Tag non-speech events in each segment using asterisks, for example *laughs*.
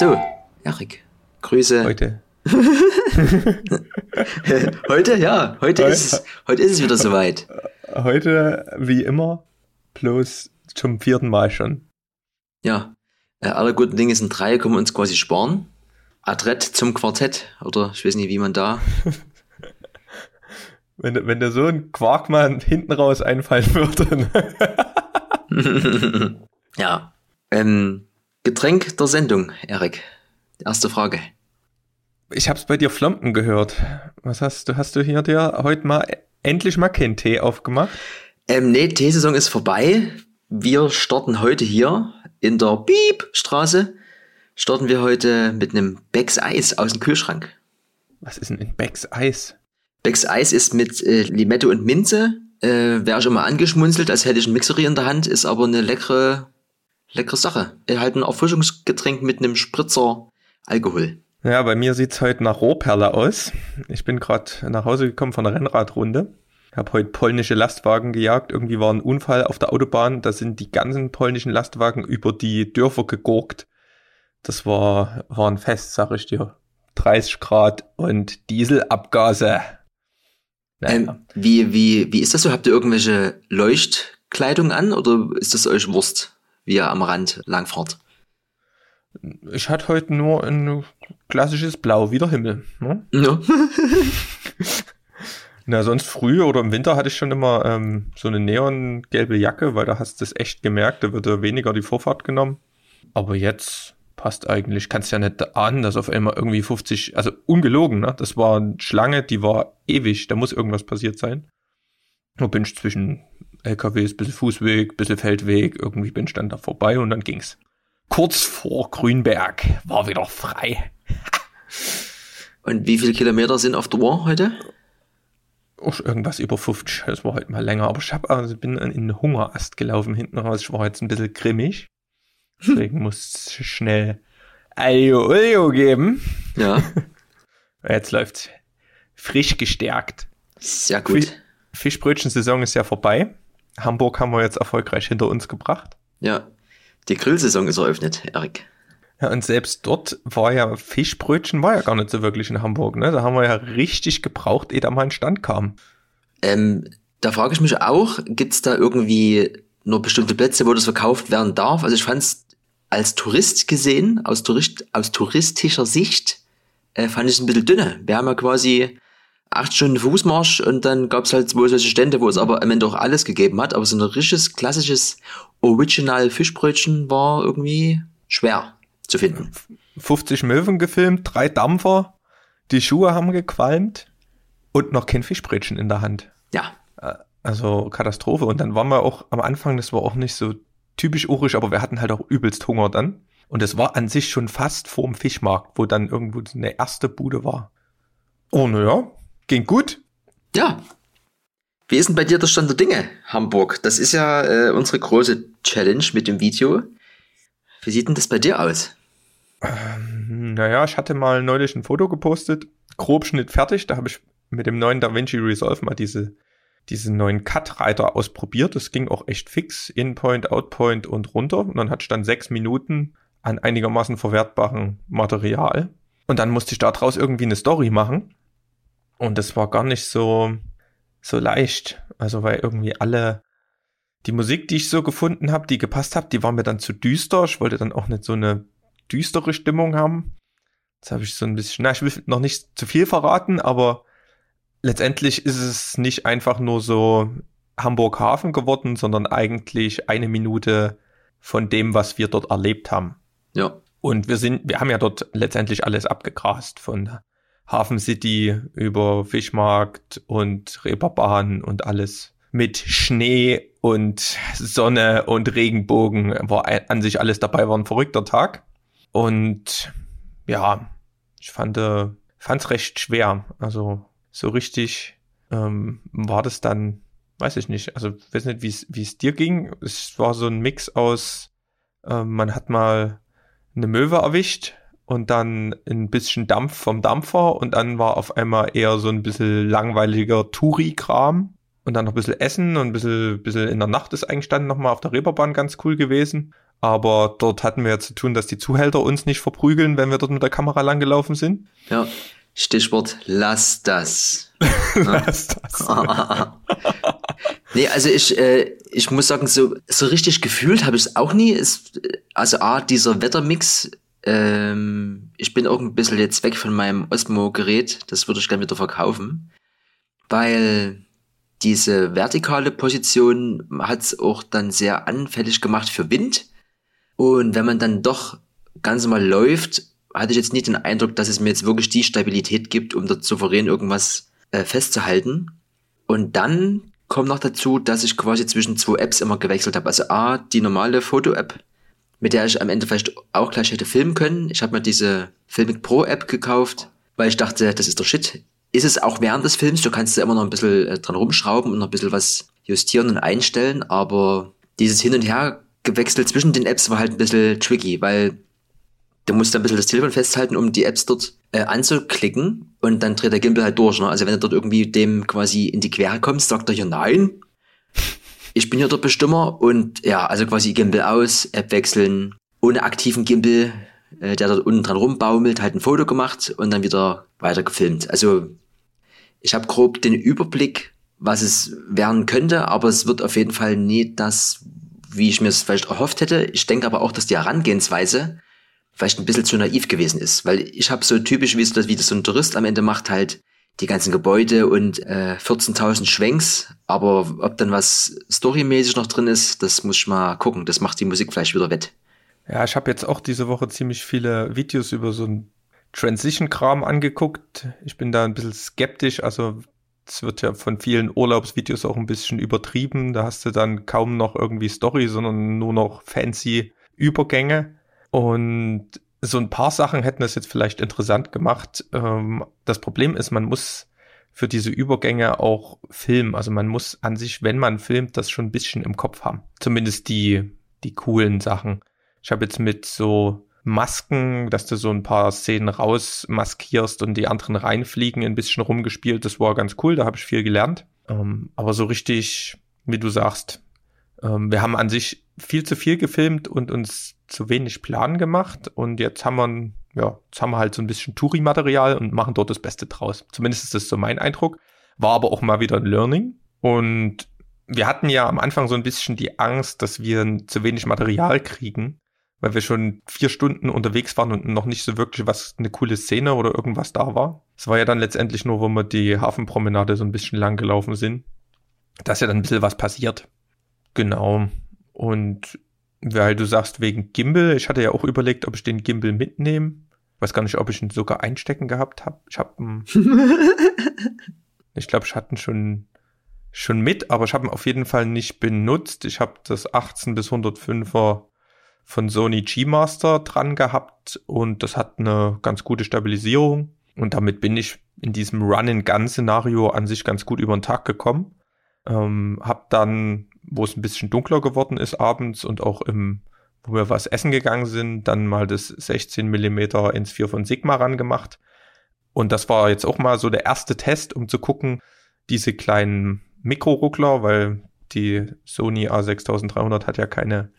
So, Erik, Grüße. Heute. *laughs* heute, ja, heute, heute, ist es, heute ist es wieder soweit. Heute, wie immer, bloß zum vierten Mal schon. Ja, äh, alle guten Dinge sind drei, können wir uns quasi sparen. Adrett zum Quartett, oder ich weiß nicht, wie man da. *laughs* wenn, wenn da so ein Quarkmann hinten raus einfallen *laughs* würde. Ne? ja. Ähm, Getränk der Sendung, Erik. Erste Frage. Ich hab's bei dir Flompen gehört. Was hast du? Hast du hier dir heute mal endlich mal keinen Tee aufgemacht? Ähm, nee, Teesaison ist vorbei. Wir starten heute hier in der Piepstraße. Starten wir heute mit einem Becks Eis aus dem Kühlschrank. Was ist denn ein Becks Eis? Becks Eis ist mit äh, Limette und Minze. Äh, Wäre schon mal angeschmunzelt, als hätte ich ein Mixerie in der Hand, ist aber eine leckere, leckere Sache. Halt ein Erfrischungsgetränk mit einem Spritzer Alkohol. Ja, bei mir sieht's heute nach Rohrperle aus. Ich bin gerade nach Hause gekommen von der Rennradrunde. Habe heute polnische Lastwagen gejagt. Irgendwie war ein Unfall auf der Autobahn. Da sind die ganzen polnischen Lastwagen über die Dörfer gegurkt. Das war, war ein Fest, sag ich dir. 30 Grad und Dieselabgase. Naja. Ähm, wie, wie, wie ist das so? Habt ihr irgendwelche Leuchtkleidung an oder ist das euch Wurst, wie am Rand langfahrt? Ich hatte heute nur ein klassisches Blau wie der Himmel. Ne? Ja. *laughs* Na, sonst früh oder im Winter hatte ich schon immer ähm, so eine neongelbe Jacke, weil da hast du es echt gemerkt, da wird ja weniger die Vorfahrt genommen. Aber jetzt passt eigentlich, kannst ja nicht ahnen, dass auf einmal irgendwie 50, also ungelogen, ne? Das war eine Schlange, die war ewig, da muss irgendwas passiert sein. Nur bin ich zwischen LKWs, bisschen Fußweg, bisschen Feldweg, irgendwie bin ich dann da vorbei und dann ging's kurz vor Grünberg war wieder frei. Und wie viele Kilometer sind auf der Uhr heute? Oh, irgendwas über 50. Das war heute mal länger. Aber ich hab, also bin in den Hungerast gelaufen hinten raus. Ich war jetzt ein bisschen grimmig. Deswegen muss ich schnell Ayo Olio geben. Ja. *laughs* Jetzt läuft frisch gestärkt. Sehr gut. Fischbrötchen-Saison ist ja vorbei. Hamburg haben wir jetzt erfolgreich hinter uns gebracht. Ja. Die Grillsaison ist eröffnet, Erik. Ja, und selbst dort war ja Fischbrötchen war ja gar nicht so wirklich in Hamburg, ne? Da haben wir ja richtig gebraucht, ehe da mal ein Stand kam. Ähm, da frage ich mich auch, gibt's da irgendwie nur bestimmte Plätze, wo das verkauft werden darf? Also ich fand's als Tourist gesehen, aus, Tourist, aus touristischer Sicht, äh, fand ich es ein bisschen dünne. Wir haben ja quasi acht Stunden Fußmarsch und dann gab es halt zwei solche Stände, wo es aber am Ende auch alles gegeben hat. Aber so ein richtiges, klassisches Original Fischbrötchen war irgendwie schwer zu finden. 50 Möwen gefilmt, drei Dampfer, die Schuhe haben gequalmt und noch kein Fischbrötchen in der Hand. Ja. Äh, also Katastrophe. Und dann waren wir auch am Anfang, das war auch nicht so typisch urisch, aber wir hatten halt auch übelst Hunger dann. Und es war an sich schon fast vorm Fischmarkt, wo dann irgendwo eine erste Bude war. Oh, naja, Ging gut? Ja. Wie ist denn bei dir der Stand der Dinge, Hamburg? Das ist ja äh, unsere große Challenge mit dem Video. Wie sieht denn das bei dir aus? Ähm, naja, ich hatte mal neulich ein Foto gepostet. Grobschnitt fertig. Da habe ich mit dem neuen DaVinci Resolve mal diese, diesen neuen Cut-Reiter ausprobiert. Das ging auch echt fix. In-Point, Out-Point und runter. Und dann hatte ich dann sechs Minuten an einigermaßen verwertbarem Material. Und dann musste ich daraus irgendwie eine Story machen. Und das war gar nicht so, so leicht. Also, weil irgendwie alle, die Musik, die ich so gefunden habe, die gepasst hat, die war mir dann zu düster. Ich wollte dann auch nicht so eine düstere Stimmung haben. Jetzt habe ich so ein bisschen, na, ich will noch nicht zu viel verraten, aber letztendlich ist es nicht einfach nur so Hamburg Hafen geworden, sondern eigentlich eine Minute von dem, was wir dort erlebt haben. Ja. Und wir sind, wir haben ja dort letztendlich alles abgegrast von Hafen City über Fischmarkt und Reeperbahn und alles mit Schnee und Sonne und Regenbogen war an sich alles dabei, war ein verrückter Tag. Und ja, ich fand es recht schwer. Also so richtig ähm, war das dann, weiß ich nicht, also weiß nicht, wie es dir ging. Es war so ein Mix aus, äh, man hat mal eine Möwe erwischt und dann ein bisschen Dampf vom Dampfer und dann war auf einmal eher so ein bisschen langweiliger Touri-Kram und dann noch ein bisschen Essen und ein bisschen, bisschen in der Nacht ist eingestanden nochmal auf der Reeperbahn ganz cool gewesen Aber dort hatten wir ja zu tun, dass die Zuhälter uns nicht verprügeln, wenn wir dort mit der Kamera langgelaufen sind. Ja, Stichwort, lass das. *laughs* lass das. *laughs* nee, also ich, äh, ich muss sagen, so, so richtig gefühlt habe ich es auch nie. Es, also A, dieser Wettermix, ähm, ich bin auch ein bisschen jetzt weg von meinem Osmo-Gerät, das würde ich gerne wieder verkaufen, weil diese vertikale Position hat es auch dann sehr anfällig gemacht für Wind. Und wenn man dann doch ganz normal läuft, hatte ich jetzt nicht den Eindruck, dass es mir jetzt wirklich die Stabilität gibt, um dort souverän irgendwas äh, festzuhalten. Und dann kommt noch dazu, dass ich quasi zwischen zwei Apps immer gewechselt habe. Also A, die normale Foto-App, mit der ich am Ende vielleicht auch gleich hätte filmen können. Ich habe mir diese Filmic Pro App gekauft, weil ich dachte, das ist der Shit. Ist es auch während des Films, du kannst da immer noch ein bisschen äh, dran rumschrauben und noch ein bisschen was justieren und einstellen, aber dieses Hin und Her gewechselt zwischen den Apps war halt ein bisschen tricky, weil du musst ein bisschen das Telefon festhalten, um die Apps dort äh, anzuklicken und dann dreht der Gimbal halt durch. Ne? Also wenn du dort irgendwie dem quasi in die Quere kommst, sagt er hier nein. Ich bin hier der Bestimmer und ja, also quasi Gimbal aus, App wechseln, ohne aktiven Gimbal, äh, der dort unten dran rumbaumelt, halt ein Foto gemacht und dann wieder weiter gefilmt. Also ich habe grob den Überblick, was es werden könnte, aber es wird auf jeden Fall nie das, wie ich mir es vielleicht erhofft hätte. Ich denke aber auch, dass die Herangehensweise vielleicht ein bisschen zu naiv gewesen ist, weil ich habe so typisch, wie es wie das so ein Tourist am Ende macht, halt die ganzen Gebäude und äh, 14.000 Schwenks, aber ob dann was storymäßig noch drin ist, das muss ich mal gucken. Das macht die Musik vielleicht wieder wett. Ja, ich habe jetzt auch diese Woche ziemlich viele Videos über so ein Transition-Kram angeguckt. Ich bin da ein bisschen skeptisch, also es wird ja von vielen Urlaubsvideos auch ein bisschen übertrieben. Da hast du dann kaum noch irgendwie Story, sondern nur noch fancy Übergänge. Und so ein paar Sachen hätten das jetzt vielleicht interessant gemacht. Ähm, das Problem ist, man muss für diese Übergänge auch filmen. Also man muss an sich, wenn man filmt, das schon ein bisschen im Kopf haben. Zumindest die, die coolen Sachen. Ich habe jetzt mit so Masken, dass du so ein paar Szenen rausmaskierst und die anderen reinfliegen, ein bisschen rumgespielt. Das war ganz cool, da habe ich viel gelernt. Ähm, aber so richtig, wie du sagst, ähm, wir haben an sich viel zu viel gefilmt und uns zu wenig Plan gemacht und jetzt haben wir, ja, jetzt haben wir halt so ein bisschen Touri-Material und machen dort das Beste draus. Zumindest ist das so mein Eindruck. War aber auch mal wieder ein Learning und wir hatten ja am Anfang so ein bisschen die Angst, dass wir zu wenig Material kriegen, weil wir schon vier Stunden unterwegs waren und noch nicht so wirklich was, eine coole Szene oder irgendwas da war. Es war ja dann letztendlich nur, wo wir die Hafenpromenade so ein bisschen lang gelaufen sind. Da ist ja dann ein bisschen was passiert. Genau. Und weil du sagst wegen Gimbal, ich hatte ja auch überlegt, ob ich den Gimbal mitnehme. Weiß gar nicht, ob ich ihn sogar einstecken gehabt habe. Ich habe *laughs* ich glaube, ich hatte ihn schon schon mit, aber ich habe ihn auf jeden Fall nicht benutzt. Ich habe das 18 bis 105er von Sony G-Master dran gehabt und das hat eine ganz gute Stabilisierung und damit bin ich in diesem Run-and-Gun-Szenario an sich ganz gut über den Tag gekommen. Ähm, hab dann wo es ein bisschen dunkler geworden ist abends und auch im, wo wir was essen gegangen sind, dann mal das 16 Millimeter ins 4 von Sigma rangemacht. Und das war jetzt auch mal so der erste Test, um zu gucken, diese kleinen Mikroruckler, weil die Sony A6300 hat ja keine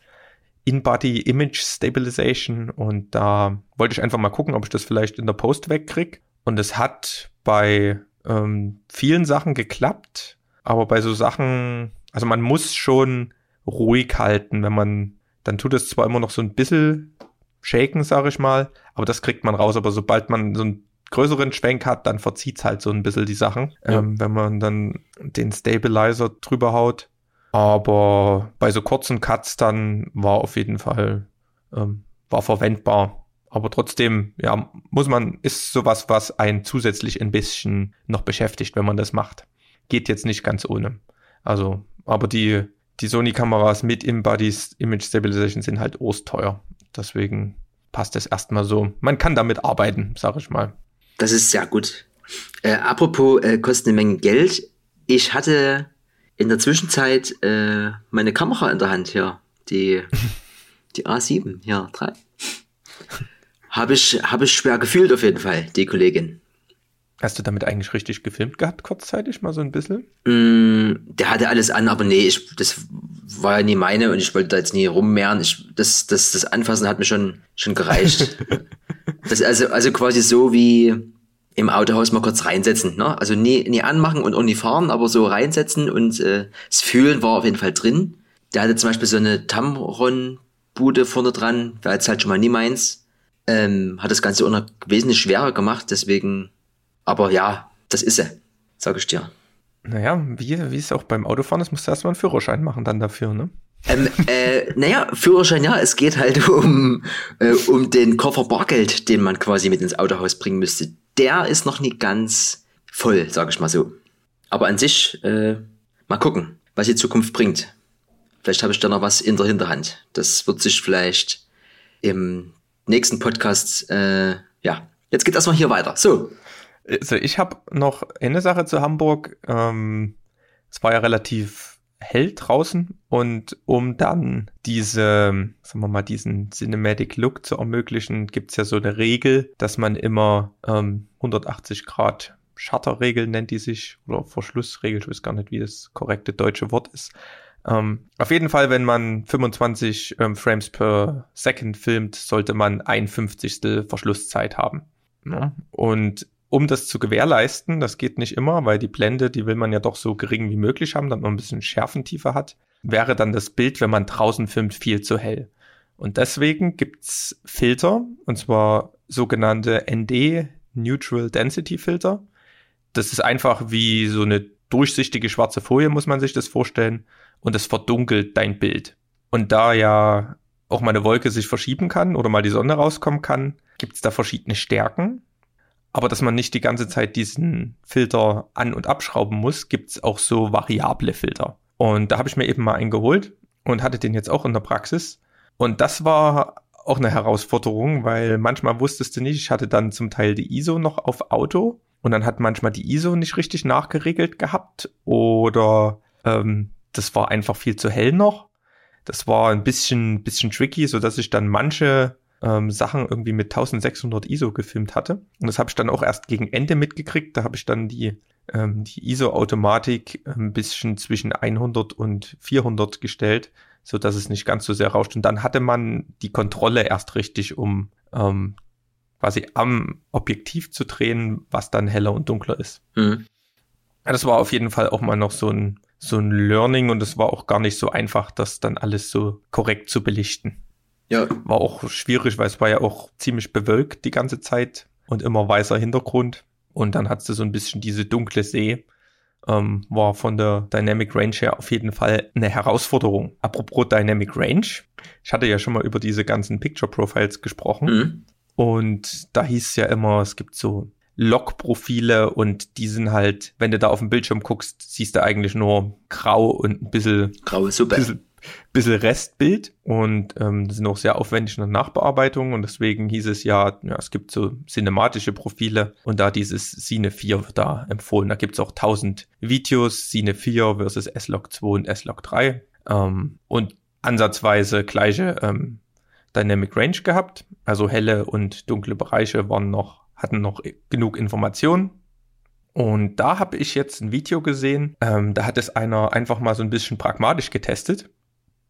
In-Body Image Stabilization und da wollte ich einfach mal gucken, ob ich das vielleicht in der Post wegkrieg. Und es hat bei ähm, vielen Sachen geklappt, aber bei so Sachen, also man muss schon ruhig halten, wenn man, dann tut es zwar immer noch so ein bisschen shaken, sag ich mal, aber das kriegt man raus. Aber sobald man so einen größeren Schwenk hat, dann verzieht's halt so ein bisschen die Sachen, ja. ähm, wenn man dann den Stabilizer drüber haut. Aber bei so kurzen Cuts dann war auf jeden Fall, ähm, war verwendbar. Aber trotzdem, ja, muss man, ist sowas, was einen zusätzlich ein bisschen noch beschäftigt, wenn man das macht. Geht jetzt nicht ganz ohne. Also aber die, die Sony-Kameras mit Embodies Image Stabilization sind halt ostteuer. Deswegen passt es erstmal so. Man kann damit arbeiten, sag ich mal. Das ist sehr gut. Äh, apropos, äh, kostet eine Menge Geld. Ich hatte in der Zwischenzeit äh, meine Kamera in der Hand hier. Die, *laughs* die A7, ja, 3. Habe ich, hab ich schwer gefühlt auf jeden Fall, die Kollegin. Hast du damit eigentlich richtig gefilmt gehabt, kurzzeitig mal so ein bisschen? Mm, der hatte alles an, aber nee, ich, das war ja nie meine und ich wollte da jetzt nie rummehren. Ich, das, das, das Anfassen hat mir schon, schon gereicht. *laughs* das also, also quasi so wie im Autohaus mal kurz reinsetzen. Ne? Also nie, nie anmachen und auch nie fahren, aber so reinsetzen und äh, das Fühlen war auf jeden Fall drin. Der hatte zum Beispiel so eine Tamron-Bude vorne dran, war jetzt halt schon mal nie meins. Ähm, hat das Ganze auch noch wesentlich schwerer gemacht, deswegen, aber ja, das ist er, sag ich dir. Naja, wie, wie es auch beim Autofahren ist, musst du erstmal einen Führerschein machen dann dafür, ne? Ähm, äh, naja, Führerschein, ja, es geht halt um, äh, um den Koffer Bargeld, den man quasi mit ins Autohaus bringen müsste. Der ist noch nicht ganz voll, sag ich mal so. Aber an sich, äh, mal gucken, was die Zukunft bringt. Vielleicht habe ich da noch was in der Hinterhand. Das wird sich vielleicht im nächsten Podcast, äh, ja, jetzt geht erstmal hier weiter. So. Also ich habe noch eine Sache zu Hamburg. Ähm, es war ja relativ hell draußen und um dann diese, sagen wir mal, diesen Cinematic Look zu ermöglichen, gibt's ja so eine Regel, dass man immer ähm, 180 Grad Shutterregel nennt die sich oder Verschlussregel, ich weiß gar nicht, wie das korrekte deutsche Wort ist. Ähm, auf jeden Fall, wenn man 25 ähm, Frames per Second filmt, sollte man ein Fünfzigstel Verschlusszeit haben. Ja? Und um das zu gewährleisten, das geht nicht immer, weil die Blende, die will man ja doch so gering wie möglich haben, damit man ein bisschen Schärfentiefe hat, wäre dann das Bild, wenn man draußen filmt, viel zu hell. Und deswegen gibt's Filter, und zwar sogenannte ND Neutral Density Filter. Das ist einfach wie so eine durchsichtige schwarze Folie, muss man sich das vorstellen und es verdunkelt dein Bild. Und da ja auch mal eine Wolke sich verschieben kann oder mal die Sonne rauskommen kann, gibt es da verschiedene Stärken. Aber dass man nicht die ganze Zeit diesen Filter an- und abschrauben muss, gibt es auch so variable Filter. Und da habe ich mir eben mal einen geholt und hatte den jetzt auch in der Praxis. Und das war auch eine Herausforderung, weil manchmal wusstest du nicht, ich hatte dann zum Teil die ISO noch auf Auto und dann hat manchmal die ISO nicht richtig nachgeregelt gehabt oder ähm, das war einfach viel zu hell noch. Das war ein bisschen, bisschen tricky, so dass ich dann manche ähm, Sachen irgendwie mit 1600 ISO gefilmt hatte. Und das habe ich dann auch erst gegen Ende mitgekriegt. Da habe ich dann die, ähm, die ISO-Automatik ein bisschen zwischen 100 und 400 gestellt, so dass es nicht ganz so sehr rauscht. Und dann hatte man die Kontrolle erst richtig, um ähm, quasi am Objektiv zu drehen, was dann heller und dunkler ist. Mhm. Das war auf jeden Fall auch mal noch so ein so ein Learning und es war auch gar nicht so einfach, das dann alles so korrekt zu belichten. Ja. War auch schwierig, weil es war ja auch ziemlich bewölkt die ganze Zeit und immer weißer Hintergrund. Und dann hattest du so ein bisschen diese dunkle See. Ähm, war von der Dynamic Range her auf jeden Fall eine Herausforderung. Apropos Dynamic Range, ich hatte ja schon mal über diese ganzen Picture Profiles gesprochen. Mhm. Und da hieß es ja immer, es gibt so Log-Profile und die sind halt, wenn du da auf dem Bildschirm guckst, siehst du eigentlich nur grau und ein bisschen, graue Suppe. Bisschen, bisschen Restbild und ähm, sind auch sehr aufwendig in der Nachbearbeitung und deswegen hieß es ja, ja, es gibt so cinematische Profile und da dieses Cine 4 wird da empfohlen. Da gibt's auch 1000 Videos, Cine 4 versus S-Log 2 und S-Log 3 ähm, und ansatzweise gleiche ähm, Dynamic Range gehabt. Also helle und dunkle Bereiche waren noch hatten noch genug Informationen. Und da habe ich jetzt ein Video gesehen, ähm, da hat es einer einfach mal so ein bisschen pragmatisch getestet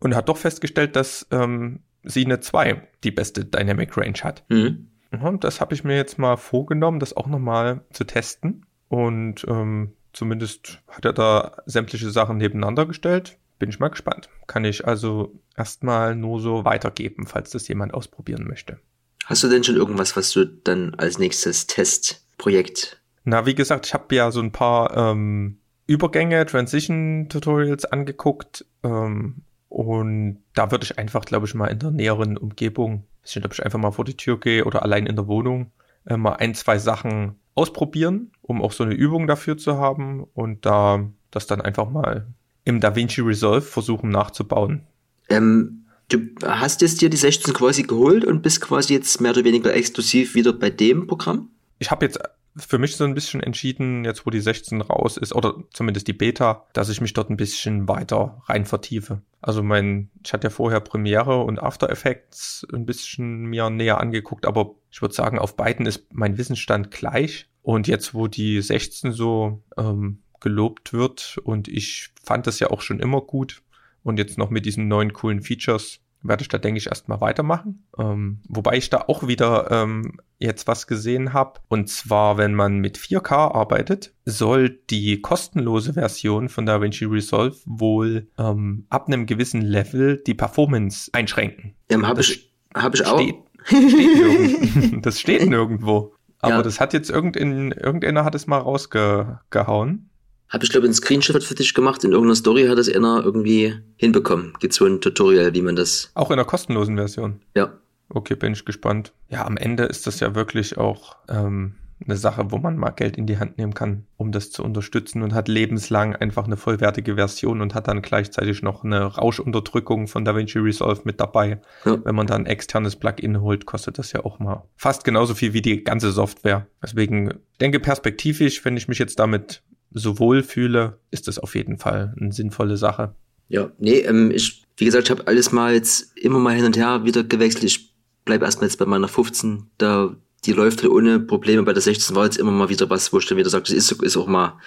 und hat doch festgestellt, dass ähm, sie eine 2 die beste Dynamic Range hat. Mhm. Und das habe ich mir jetzt mal vorgenommen, das auch nochmal zu testen. Und ähm, zumindest hat er da sämtliche Sachen nebeneinander gestellt. Bin ich mal gespannt. Kann ich also erstmal nur so weitergeben, falls das jemand ausprobieren möchte. Hast du denn schon irgendwas, was du dann als nächstes Testprojekt? Na, wie gesagt, ich habe ja so ein paar ähm, Übergänge, Transition-Tutorials angeguckt ähm, und da würde ich einfach, glaube ich, mal in der näheren Umgebung, ich weiß nicht, ob ich einfach mal vor die Tür gehe oder allein in der Wohnung, äh, mal ein, zwei Sachen ausprobieren, um auch so eine Übung dafür zu haben und da das dann einfach mal im DaVinci Resolve versuchen nachzubauen. Ähm, du hast jetzt dir die 16 quasi geholt und bist quasi jetzt mehr oder weniger exklusiv wieder bei dem Programm? Ich habe jetzt für mich so ein bisschen entschieden, jetzt wo die 16 raus ist, oder zumindest die Beta, dass ich mich dort ein bisschen weiter rein vertiefe. Also mein, ich hatte ja vorher Premiere und After Effects ein bisschen mir näher angeguckt, aber ich würde sagen, auf beiden ist mein Wissensstand gleich. Und jetzt, wo die 16 so ähm, gelobt wird und ich fand das ja auch schon immer gut, Und jetzt noch mit diesen neuen coolen Features werde ich da, denke ich, erstmal weitermachen. Ähm, wobei ich da auch wieder ähm, jetzt was gesehen habe. Und zwar, wenn man mit 4K arbeitet, soll die kostenlose Version von DaVinci Resolve wohl ähm, ab einem gewissen Level die Performance einschränken. Ähm, habe ich, hab ich auch. Steht, steht *laughs* das steht *laughs* nirgendwo. Aber ja. das hat jetzt irgendein, irgendeiner hat es mal rausgehauen. Habe ich, glaube ich, ein Screenshot für dich gemacht. In irgendeiner Story hat es einer irgendwie hinbekommen. Gibt so ein Tutorial, wie man das. Auch in der kostenlosen Version. Ja. Okay, bin ich gespannt. Ja, am Ende ist das ja wirklich auch ähm, eine Sache, wo man mal Geld in die Hand nehmen kann, um das zu unterstützen und hat lebenslang einfach eine vollwertige Version und hat dann gleichzeitig noch eine Rauschunterdrückung von DaVinci Resolve mit dabei. Ja. Wenn man dann ein externes Plugin holt, kostet das ja auch mal fast genauso viel wie die ganze Software. Deswegen denke perspektivisch, wenn ich mich jetzt damit so wohl fühle, ist das auf jeden Fall eine sinnvolle Sache. Ja, nee, ähm, ich, wie gesagt, ich habe alles mal jetzt immer mal hin und her wieder gewechselt. Ich bleibe erstmal jetzt bei meiner 15, da die läuft halt ohne Probleme. Bei der 16 war jetzt immer mal wieder was, wo ich dann wieder sage, das ist, ist auch mal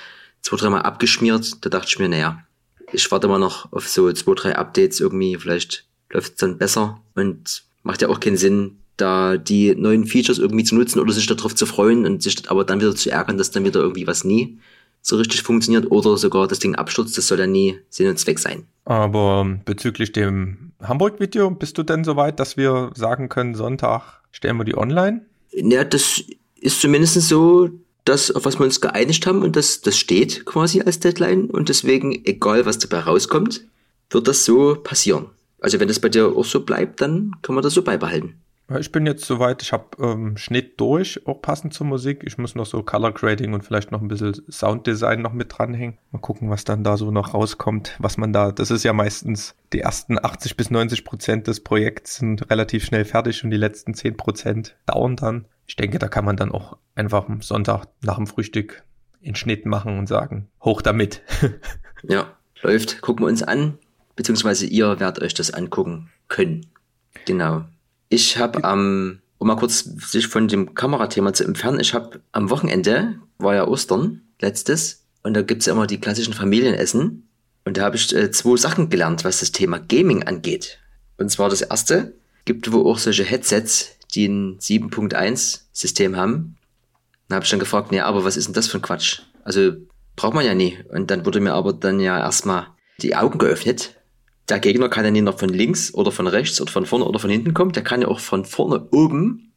zwei, dreimal abgeschmiert. Da dachte ich mir, naja, ich warte mal noch auf so zwei, drei Updates irgendwie, vielleicht läuft es dann besser und macht ja auch keinen Sinn, da die neuen Features irgendwie zu nutzen oder sich darauf zu freuen und sich aber dann wieder zu ärgern, dass dann wieder irgendwie was nie so richtig funktioniert oder sogar das Ding abstürzt, das soll ja nie Sinn und Zweck sein. Aber bezüglich dem Hamburg-Video, bist du denn soweit, dass wir sagen können, Sonntag stellen wir die online? Ja, das ist zumindest so, das, auf was wir uns geeinigt haben und das, das steht quasi als Deadline und deswegen, egal was dabei rauskommt, wird das so passieren. Also wenn das bei dir auch so bleibt, dann können wir das so beibehalten. Ich bin jetzt soweit, ich habe ähm, Schnitt durch, auch passend zur Musik. Ich muss noch so Color Grading und vielleicht noch ein bisschen Sounddesign noch mit dranhängen. Mal gucken, was dann da so noch rauskommt, was man da, das ist ja meistens die ersten 80 bis 90 Prozent des Projekts sind relativ schnell fertig und die letzten 10 Prozent dauern dann. Ich denke, da kann man dann auch einfach am Sonntag nach dem Frühstück in Schnitt machen und sagen, hoch damit. *laughs* ja, läuft. Gucken wir uns an, beziehungsweise ihr werdet euch das angucken können. Genau. Ich habe am, um mal kurz sich von dem Kamerathema zu entfernen, ich habe am Wochenende, war ja Ostern, letztes, und da gibt's ja immer die klassischen Familienessen. Und da habe ich äh, zwei Sachen gelernt, was das Thema Gaming angeht. Und zwar das erste, gibt wo auch solche Headsets, die ein 7.1 System haben. Da habe ich dann gefragt, nee, aber was ist denn das für ein Quatsch? Also braucht man ja nie. Und dann wurde mir aber dann ja erstmal die Augen geöffnet, der Gegner kann ja nicht nur von links oder von rechts oder von vorne oder von hinten kommen, der kann ja auch von vorne oben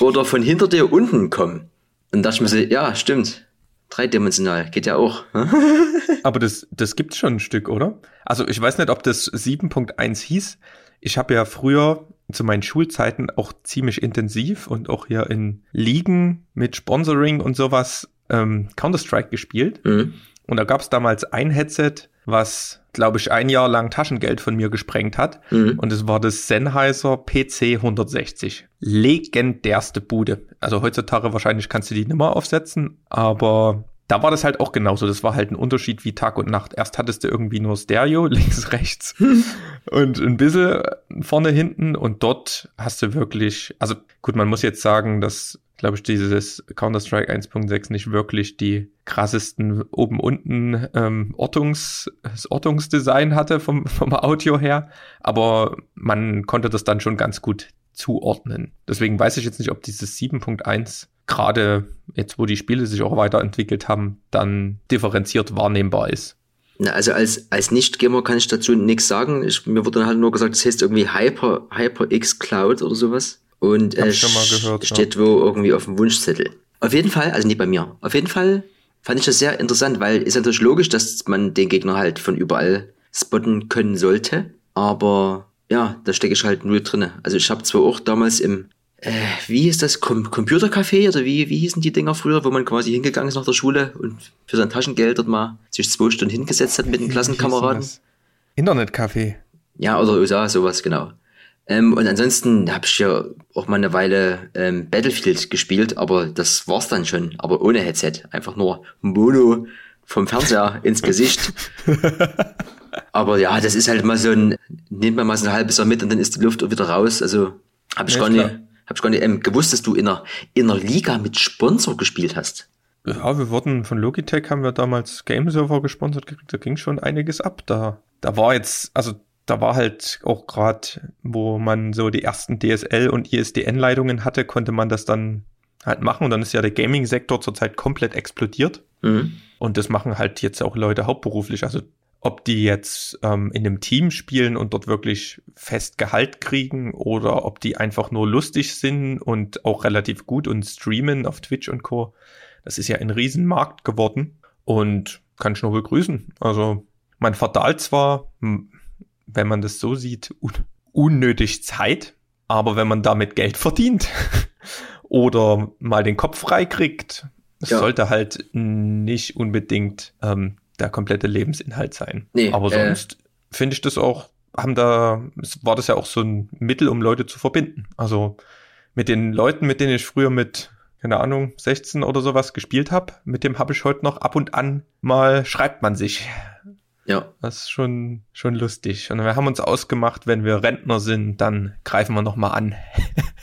oder von hinter dir unten kommen. Und da dachte ich mir so, ja, stimmt. Dreidimensional, geht ja auch. *laughs* Aber das, das gibt's schon ein Stück, oder? Also ich weiß nicht, ob das 7.1 hieß. Ich habe ja früher zu meinen Schulzeiten auch ziemlich intensiv und auch hier in Ligen mit Sponsoring und sowas ähm, Counter-Strike gespielt. Mhm. Und da gab's damals ein Headset, was glaube ich, ein Jahr lang Taschengeld von mir gesprengt hat. Mhm. Und es war das Sennheiser PC 160. Legendärste Bude. Also heutzutage wahrscheinlich kannst du die nicht mehr aufsetzen, aber da war das halt auch genauso. Das war halt ein Unterschied wie Tag und Nacht. Erst hattest du irgendwie nur Stereo, *laughs* links, rechts *laughs* und ein bisschen vorne, hinten. Und dort hast du wirklich, also gut, man muss jetzt sagen, dass glaube ich, dieses Counter-Strike 1.6 nicht wirklich die krassesten oben-unten ähm, Ortungs, Ortungsdesign hatte vom, *laughs* vom Audio her, aber man konnte das dann schon ganz gut zuordnen. Deswegen weiß ich jetzt nicht, ob dieses 7.1 gerade jetzt, wo die Spiele sich auch weiterentwickelt haben, dann differenziert wahrnehmbar ist. Na, also als, als Nicht-Gamer kann ich dazu nichts sagen. Ich, mir wurde dann halt nur gesagt, es heißt irgendwie Hyper, HyperX Cloud oder sowas. Und es gehört, steht ja. wo irgendwie auf dem Wunschzettel. Auf jeden Fall, also nicht bei mir, auf jeden Fall fand ich das sehr interessant, weil ist natürlich logisch, dass man den Gegner halt von überall spotten können sollte. Aber ja, da stecke ich halt null drinne. Also ich habe zwar auch damals im, äh, wie hieß das, Com Computercafé oder wie, wie hießen die Dinger früher, wo man quasi hingegangen ist nach der Schule und für sein Taschengeld dort mal sich zwei Stunden hingesetzt hat mit den Klassenkameraden. Internetcafé. Ja, oder USA, sowas, genau. Ähm, und ansonsten habe ich ja auch mal eine Weile ähm, Battlefield gespielt, aber das war's dann schon. Aber ohne Headset. Einfach nur Mono vom Fernseher *laughs* ins Gesicht. aber ja, das ist halt mal so ein, nimmt man mal so ein halbes Jahr mit und dann ist die Luft auch wieder raus. Also habe ich, ja, gar nicht, hab ich gar nicht ähm, gewusst, dass du in einer, in einer Liga mit Sponsor gespielt hast. Ja, wir wurden von Logitech haben wir damals Game Server gesponsert gekriegt, da ging schon einiges ab. Da, da war jetzt, also da war halt auch gerade, wo man so die ersten DSL und ISDN-Leitungen hatte, konnte man das dann halt machen. Und dann ist ja der Gaming-Sektor zurzeit komplett explodiert. Mhm. Und das machen halt jetzt auch Leute hauptberuflich. Also ob die jetzt ähm, in einem Team spielen und dort wirklich fest Gehalt kriegen oder ob die einfach nur lustig sind und auch relativ gut und streamen auf Twitch und Co. Das ist ja ein Riesenmarkt geworden und kann ich nur begrüßen. Also man verdalt zwar, wenn man das so sieht, un unnötig Zeit, aber wenn man damit Geld verdient *laughs* oder mal den Kopf frei kriegt, ja. sollte halt nicht unbedingt ähm, der komplette Lebensinhalt sein. Nee, Aber äh, sonst äh, finde ich das auch, haben da, war das ja auch so ein Mittel, um Leute zu verbinden. Also mit den Leuten, mit denen ich früher mit, keine Ahnung, 16 oder sowas gespielt habe, mit dem habe ich heute noch ab und an mal, schreibt man sich. Ja. Das ist schon, schon lustig. Und wir haben uns ausgemacht, wenn wir Rentner sind, dann greifen wir noch mal an.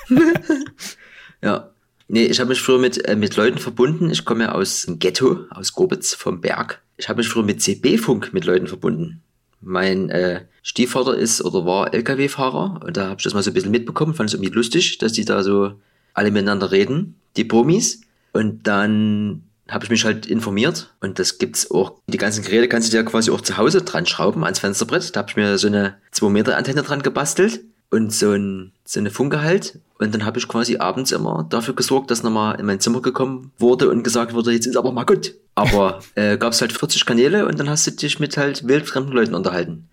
*laughs* ja. Nee, ich habe mich früher mit, äh, mit Leuten verbunden. Ich komme ja aus dem Ghetto, aus Gobitz vom Berg ich habe mich früher mit CB-Funk mit Leuten verbunden. Mein äh, Stiefvater ist oder war LKW-Fahrer und da habe ich das mal so ein bisschen mitbekommen, fand es irgendwie lustig, dass die da so alle miteinander reden, die Promis. Und dann habe ich mich halt informiert und das gibt's auch. Die ganzen Geräte kannst du dir quasi auch zu Hause dran schrauben ans Fensterbrett. Da habe ich mir so eine 2 Meter Antenne dran gebastelt und so, ein, so eine Funke halt. Und dann habe ich quasi abends immer dafür gesorgt, dass nochmal in mein Zimmer gekommen wurde und gesagt wurde, jetzt ist aber mal gut. Aber *laughs* äh, gab es halt 40 Kanäle und dann hast du dich mit halt wildfremden Leuten unterhalten.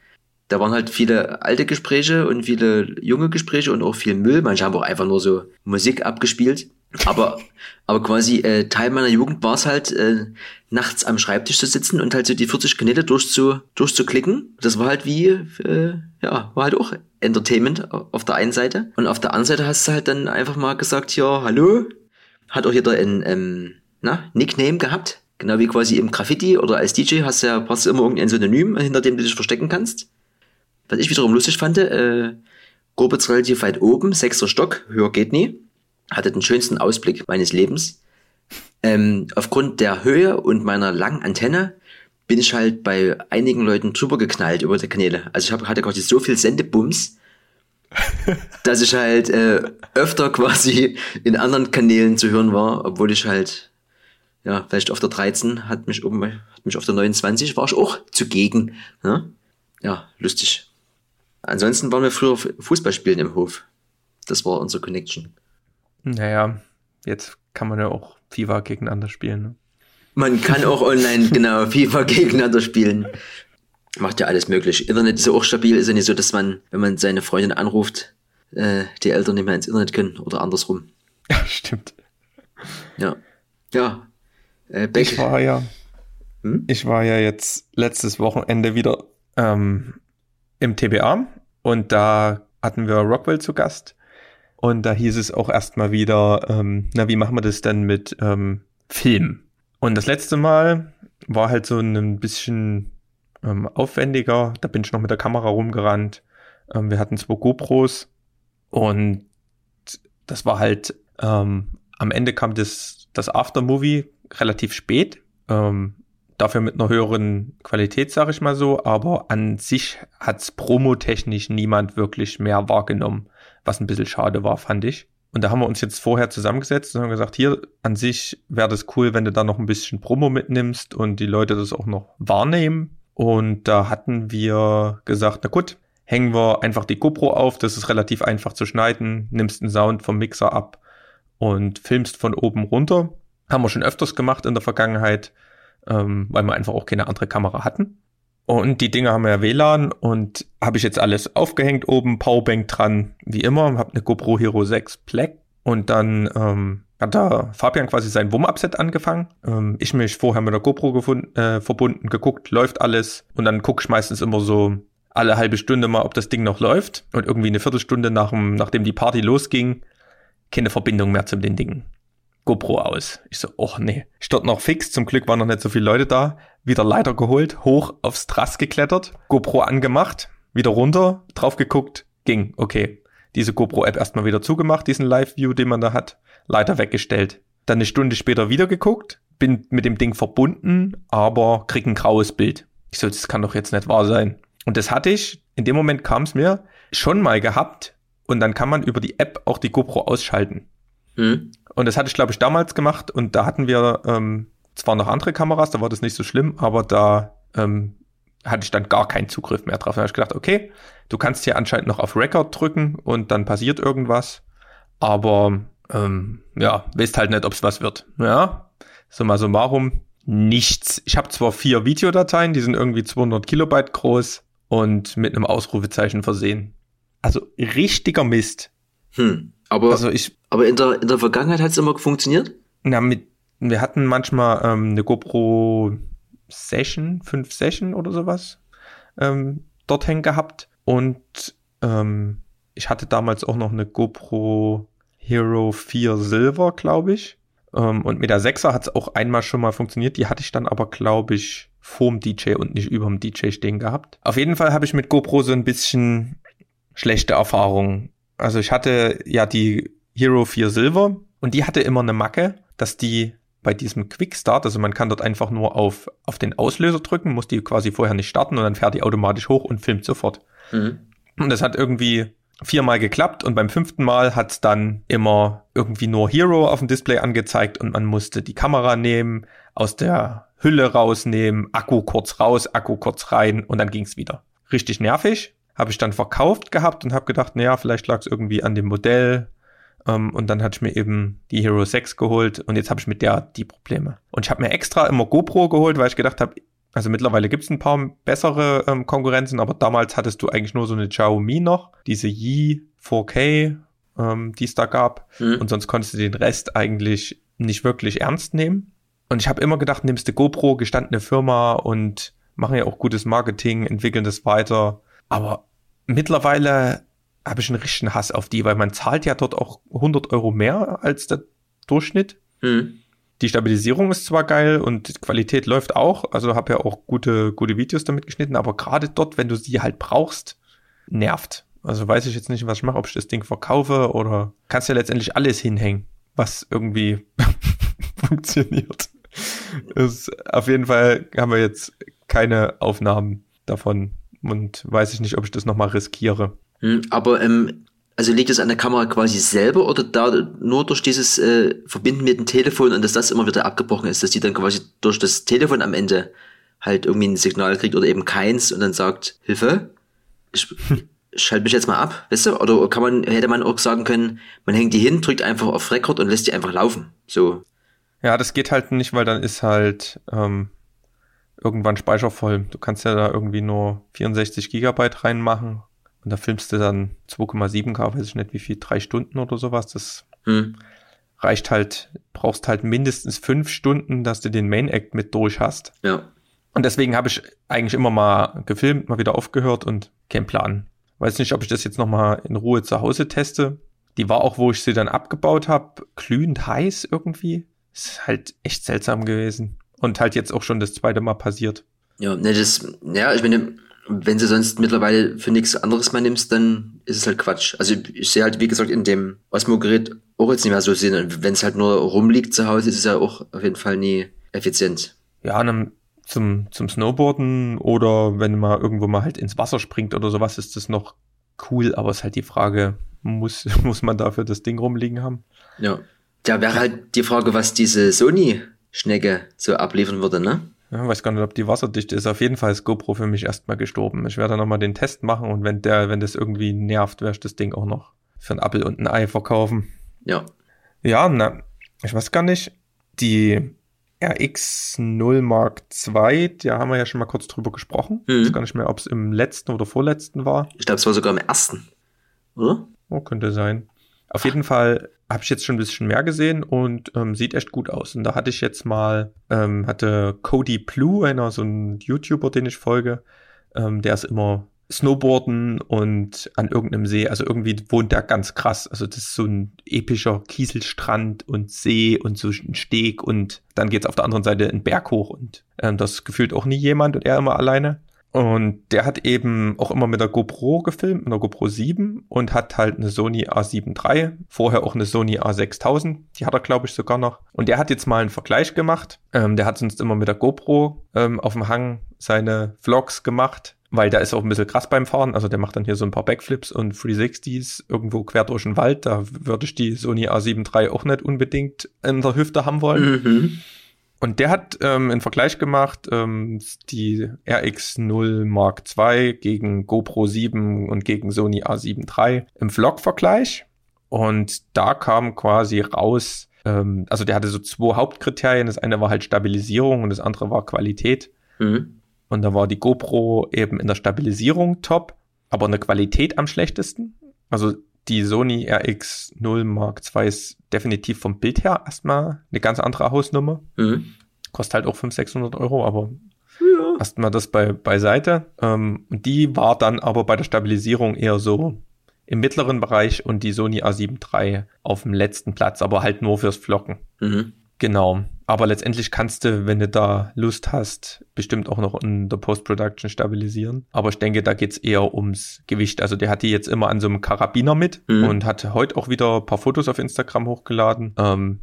Da waren halt viele alte Gespräche und viele junge Gespräche und auch viel Müll. Manche haben auch einfach nur so Musik abgespielt. Aber, aber quasi äh, Teil meiner Jugend war es halt, äh, nachts am Schreibtisch zu sitzen und halt so die 40 Kanäle durchzu, durchzuklicken. Das war halt wie, äh, ja, war halt auch Entertainment auf der einen Seite. Und auf der anderen Seite hast du halt dann einfach mal gesagt, ja, hallo. Hat auch jeder ein ähm, na, Nickname gehabt. Genau wie quasi im Graffiti oder als DJ hast du ja du immer irgendein Synonym, hinter dem du dich verstecken kannst. Was ich wiederum lustig fand, äh, Gorbitz relativ weit oben, sechster Stock, höher geht nie hatte den schönsten Ausblick meines Lebens. Ähm, aufgrund der Höhe und meiner langen Antenne bin ich halt bei einigen Leuten drüber geknallt über die Kanäle. Also ich hab, hatte quasi so viel Sendebums, *laughs* dass ich halt äh, öfter quasi in anderen Kanälen zu hören war, obwohl ich halt, ja, vielleicht auf der 13 hat mich oben, hat mich auf der 29 war ich auch zugegen. Ne? Ja, lustig. Ansonsten waren wir früher Fußballspielen im Hof. Das war unsere Connection. Naja, jetzt kann man ja auch FIFA gegeneinander spielen. Ne? Man kann auch online, *laughs* genau, FIFA gegeneinander spielen. Macht ja alles möglich. Internet ist ja auch stabil, ist ja nicht so, dass man, wenn man seine Freundin anruft, äh, die Eltern nicht mehr ins Internet können oder andersrum. Ja, stimmt. Ja. Ja. Äh, ich war ja, hm? ich war ja jetzt letztes Wochenende wieder ähm, im TBA und da hatten wir Rockwell zu Gast und da hieß es auch erstmal wieder, ähm, na, wie machen wir das denn mit ähm, Film? Und das letzte Mal war halt so ein bisschen ähm, aufwendiger. Da bin ich noch mit der Kamera rumgerannt. Ähm, wir hatten zwei GoPros und das war halt, ähm, am Ende kam das, das Aftermovie relativ spät. Ähm, dafür mit einer höheren Qualität, sage ich mal so, aber an sich hat's promotechnisch niemand wirklich mehr wahrgenommen was ein bisschen schade war, fand ich. Und da haben wir uns jetzt vorher zusammengesetzt und haben gesagt, hier an sich wäre das cool, wenn du da noch ein bisschen Promo mitnimmst und die Leute das auch noch wahrnehmen. Und da hatten wir gesagt, na gut, hängen wir einfach die GoPro auf, das ist relativ einfach zu schneiden, nimmst den Sound vom Mixer ab und filmst von oben runter. Haben wir schon öfters gemacht in der Vergangenheit, ähm, weil wir einfach auch keine andere Kamera hatten. Und die Dinger haben ja WLAN und habe ich jetzt alles aufgehängt. Oben, Powerbank dran, wie immer, habe eine GoPro Hero 6 Black. Und dann ähm, hat da Fabian quasi sein Wurm-Upset angefangen. Ähm, ich mich vorher mit der GoPro gefunden, äh, verbunden, geguckt, läuft alles. Und dann gucke ich meistens immer so alle halbe Stunde mal, ob das Ding noch läuft. Und irgendwie eine Viertelstunde nach dem, nachdem die Party losging, keine Verbindung mehr zu den Dingen. GoPro aus. Ich so, oh nee. Stört noch fix, zum Glück waren noch nicht so viele Leute da. Wieder Leiter geholt, hoch aufs Trass geklettert, GoPro angemacht, wieder runter, drauf geguckt, ging, okay. Diese GoPro-App erstmal wieder zugemacht, diesen Live-View, den man da hat, Leiter weggestellt. Dann eine Stunde später wieder geguckt, bin mit dem Ding verbunden, aber krieg ein graues Bild. Ich so, das kann doch jetzt nicht wahr sein. Und das hatte ich, in dem Moment kam es mir, schon mal gehabt. Und dann kann man über die App auch die GoPro ausschalten. Mhm. Und das hatte ich, glaube ich, damals gemacht. Und da hatten wir ähm, zwar noch andere Kameras, da war das nicht so schlimm, aber da ähm, hatte ich dann gar keinen Zugriff mehr drauf. Da habe ich gedacht, okay, du kannst hier anscheinend noch auf Record drücken und dann passiert irgendwas. Aber ähm, ja, weißt halt nicht, ob es was wird. Ja, so mal so warum nichts. Ich habe zwar vier Videodateien, die sind irgendwie 200 Kilobyte groß und mit einem Ausrufezeichen versehen. Also richtiger Mist. Hm, aber, also ich, aber in, der, in der Vergangenheit hat es immer funktioniert? Na, mit, wir hatten manchmal ähm, eine GoPro Session, 5 Session oder sowas ähm, dort hängen gehabt. Und ähm, ich hatte damals auch noch eine GoPro Hero 4 Silver, glaube ich. Ähm, und mit der 6er hat es auch einmal schon mal funktioniert. Die hatte ich dann aber, glaube ich, vorm DJ und nicht überm DJ stehen gehabt. Auf jeden Fall habe ich mit GoPro so ein bisschen schlechte Erfahrungen. Also ich hatte ja die Hero 4 Silver und die hatte immer eine Macke, dass die bei diesem Quick Start, also man kann dort einfach nur auf, auf den Auslöser drücken, muss die quasi vorher nicht starten und dann fährt die automatisch hoch und filmt sofort. Mhm. Und das hat irgendwie viermal geklappt und beim fünften Mal hat dann immer irgendwie nur Hero auf dem Display angezeigt und man musste die Kamera nehmen, aus der Hülle rausnehmen, Akku kurz raus, Akku kurz rein und dann ging's wieder. Richtig nervig. Habe ich dann verkauft gehabt und habe gedacht, naja, vielleicht lag es irgendwie an dem Modell. Ähm, und dann hatte ich mir eben die Hero 6 geholt und jetzt habe ich mit der die Probleme. Und ich habe mir extra immer GoPro geholt, weil ich gedacht habe, also mittlerweile gibt es ein paar bessere ähm, Konkurrenzen, aber damals hattest du eigentlich nur so eine Xiaomi noch, diese Yi 4K, ähm, die es da gab. Mhm. Und sonst konntest du den Rest eigentlich nicht wirklich ernst nehmen. Und ich habe immer gedacht, nimmst du GoPro, gestandene Firma und machen ja auch gutes Marketing, entwickeln das weiter. Aber mittlerweile habe ich einen richtigen Hass auf die, weil man zahlt ja dort auch 100 Euro mehr als der Durchschnitt. Mhm. Die Stabilisierung ist zwar geil und die Qualität läuft auch, also habe ja auch gute, gute Videos damit geschnitten, aber gerade dort, wenn du sie halt brauchst, nervt. Also weiß ich jetzt nicht, was ich mache, ob ich das Ding verkaufe oder kannst ja letztendlich alles hinhängen, was irgendwie *laughs* funktioniert. Ist, auf jeden Fall haben wir jetzt keine Aufnahmen davon und weiß ich nicht, ob ich das nochmal riskiere. Hm, aber ähm, also liegt es an der Kamera quasi selber oder da nur durch dieses äh, Verbinden mit dem Telefon und dass das immer wieder abgebrochen ist, dass die dann quasi durch das Telefon am Ende halt irgendwie ein Signal kriegt oder eben keins und dann sagt, Hilfe, ich *laughs* schalte mich jetzt mal ab, weißt du? Oder kann man, hätte man auch sagen können, man hängt die hin, drückt einfach auf Record und lässt die einfach laufen. So. Ja, das geht halt nicht, weil dann ist halt ähm, irgendwann Speicher voll. Du kannst ja da irgendwie nur 64 Gigabyte reinmachen und da filmst du dann 2,7K, weiß ich nicht wie viel, drei Stunden oder sowas. Das hm. reicht halt, brauchst halt mindestens fünf Stunden, dass du den Main Act mit durch hast. Ja. Und deswegen habe ich eigentlich immer mal gefilmt, mal wieder aufgehört und kein Plan. Weiß nicht, ob ich das jetzt nochmal in Ruhe zu Hause teste. Die war auch, wo ich sie dann abgebaut habe, glühend heiß irgendwie. Ist halt echt seltsam gewesen. Und halt jetzt auch schon das zweite Mal passiert. Ja, ne, das, ja, ich meine, wenn sie sonst mittlerweile für nichts anderes mehr nimmst, dann ist es halt Quatsch. Also ich sehe halt, wie gesagt, in dem Osmo-Gerät auch jetzt nicht mehr so Sinn. Wenn es halt nur rumliegt zu Hause, ist es ja auch auf jeden Fall nie effizient. Ja, dann zum, zum Snowboarden oder wenn man irgendwo mal halt ins Wasser springt oder sowas, ist das noch cool, aber es ist halt die Frage, muss, *laughs* muss man dafür das Ding rumliegen haben? Ja. Da wäre halt die Frage, was diese Sony-Schnecke so abliefern würde, ne? Ja, weiß gar nicht, ob die wasserdicht ist. Auf jeden Fall ist GoPro für mich erstmal gestorben. Ich werde nochmal den Test machen und wenn der, wenn das irgendwie nervt, werde ich das Ding auch noch für ein Apple und ein Ei verkaufen. Ja. Ja, na, ich weiß gar nicht. Die RX0 Mark II, da haben wir ja schon mal kurz drüber gesprochen. Mhm. Ich weiß gar nicht mehr, ob es im letzten oder vorletzten war. Ich glaube, es war sogar im ersten, oder? Oh, könnte sein. Auf jeden Fall habe ich jetzt schon ein bisschen mehr gesehen und ähm, sieht echt gut aus. Und da hatte ich jetzt mal, ähm, hatte Cody Blue, einer so ein YouTuber, den ich folge, ähm, der ist immer Snowboarden und an irgendeinem See, also irgendwie wohnt der ganz krass. Also das ist so ein epischer Kieselstrand und See und so ein Steg und dann geht's auf der anderen Seite einen Berg hoch und ähm, das gefühlt auch nie jemand und er immer alleine. Und der hat eben auch immer mit der GoPro gefilmt, mit der GoPro 7 und hat halt eine Sony A7 III, vorher auch eine Sony A6000, die hat er glaube ich sogar noch. Und der hat jetzt mal einen Vergleich gemacht. Ähm, der hat sonst immer mit der GoPro ähm, auf dem Hang seine Vlogs gemacht, weil der ist auch ein bisschen krass beim Fahren. Also der macht dann hier so ein paar Backflips und 360s irgendwo quer durch den Wald. Da würde ich die Sony A7 III auch nicht unbedingt in der Hüfte haben wollen. Mhm. Und der hat ähm, einen Vergleich gemacht, ähm, die RX0 Mark II gegen GoPro 7 und gegen Sony A7 III im Vlog-Vergleich. Und da kam quasi raus, ähm, also der hatte so zwei Hauptkriterien. Das eine war halt Stabilisierung und das andere war Qualität. Mhm. Und da war die GoPro eben in der Stabilisierung top, aber in der Qualität am schlechtesten. Also die Sony RX0 Mark II ist definitiv vom Bild her erstmal eine ganz andere Hausnummer. Mhm. Kostet halt auch 500, 600 Euro, aber ja. erstmal das bei, beiseite. Ähm, die war dann aber bei der Stabilisierung eher so im mittleren Bereich und die Sony A7 III auf dem letzten Platz, aber halt nur fürs Flocken. Mhm. Genau. Aber letztendlich kannst du, wenn du da Lust hast, bestimmt auch noch in der Post-Production stabilisieren. Aber ich denke, da geht's eher ums Gewicht. Also der hat die jetzt immer an so einem Karabiner mit mhm. und hat heute auch wieder ein paar Fotos auf Instagram hochgeladen. Ähm,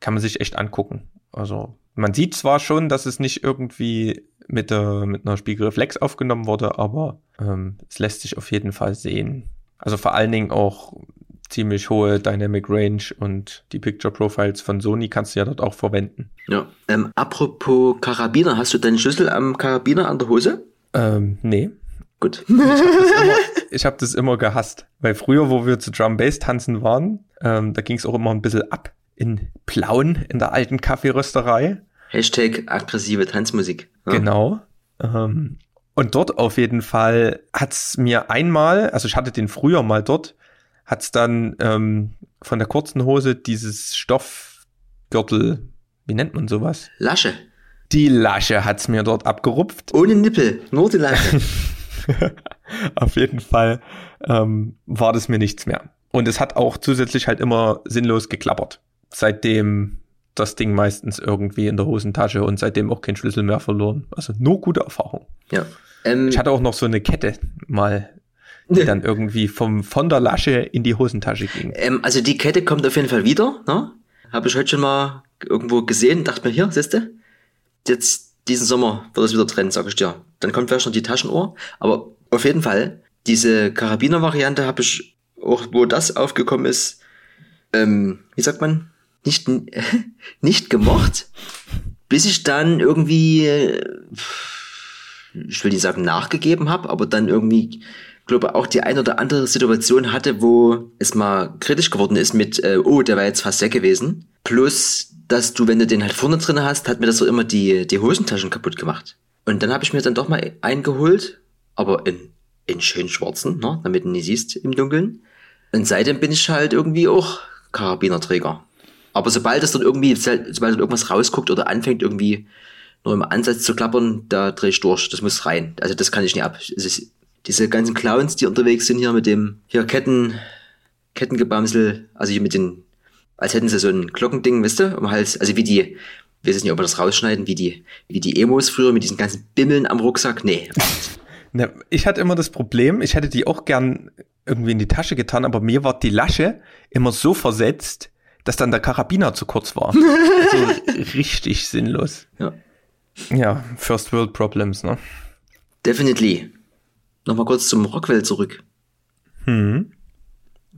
kann man sich echt angucken. Also man sieht zwar schon, dass es nicht irgendwie mit, der, mit einer Spiegelreflex aufgenommen wurde, aber ähm, es lässt sich auf jeden Fall sehen. Also vor allen Dingen auch ziemlich hohe Dynamic Range und die Picture Profiles von Sony kannst du ja dort auch verwenden. Ja. Ähm, apropos Karabiner, hast du deinen Schlüssel am Karabiner an der Hose? Ähm, nee. Gut. *laughs* Ich habe das, hab das, immer gehasst. Weil früher, wo wir zu Drum Bass tanzen waren, ähm, da ging es auch immer ein bisschen ab in Plauen in der alten Kaffeerösterei. Hashtag aggressive Tanzmusik. Ja. Genau. Ähm, und dort auf jeden Fall hat's mir einmal, also ich hatte den früher mal dort, hat's dann ähm, von der kurzen Hose dieses Stoffgürtel, wie nennt man sowas? Lasche. Die Lasche hat's mir dort abgerupft. Ohne Nippel, nur die Lasche. *laughs* Auf jeden Fall ähm, war das mir nichts mehr. Und es hat auch zusätzlich halt immer sinnlos geklappert. Seitdem das Ding meistens irgendwie in der Hosentasche und seitdem auch kein Schlüssel mehr verloren. Also nur gute Erfahrung. Ja. Ähm, ich hatte auch noch so eine Kette mal die dann irgendwie vom, von der Lasche in die Hosentasche ging. Ähm, also die Kette kommt auf jeden Fall wieder. Ne? Habe ich heute schon mal irgendwo gesehen. Dachte mir, hier, siehst du, jetzt diesen Sommer wird es wieder trennen, sag ich dir. Dann kommt vielleicht noch die Taschenuhr. Aber auf jeden Fall, diese Karabiner-Variante habe ich auch, wo das aufgekommen ist, ähm, wie sagt man, nicht, *laughs* nicht gemocht, bis ich dann irgendwie, ich will nicht sagen nachgegeben habe, aber dann irgendwie glaube auch die ein oder andere Situation hatte, wo es mal kritisch geworden ist mit, äh, oh, der war jetzt fast weg gewesen. Plus, dass du, wenn du den halt vorne drin hast, hat mir das so immer die, die Hosentaschen kaputt gemacht. Und dann habe ich mir dann doch mal eingeholt, aber in, in schön schwarzen, ne, damit du nie siehst im Dunkeln. Und seitdem bin ich halt irgendwie auch Karabinerträger. Aber sobald es dann irgendwie, sobald dann irgendwas rausguckt oder anfängt irgendwie nur im Ansatz zu klappern, da dreh ich durch. Das muss rein. Also das kann ich nicht ab. Es ist diese ganzen Clowns, die unterwegs sind hier mit dem hier Ketten, Kettengebamsel, also hier mit den, als hätten sie so ein Glockending, wisst ihr, um Hals, also wie die, wir wissen nicht, ob wir das rausschneiden, wie die, wie die Emos früher mit diesen ganzen Bimmeln am Rucksack. Nee. *laughs* Na, ich hatte immer das Problem, ich hätte die auch gern irgendwie in die Tasche getan, aber mir war die Lasche immer so versetzt, dass dann der Karabiner zu kurz war. *laughs* also richtig sinnlos. Ja. Ja, First World Problems, ne? Definitely nochmal kurz zum Rockwell zurück. Hm.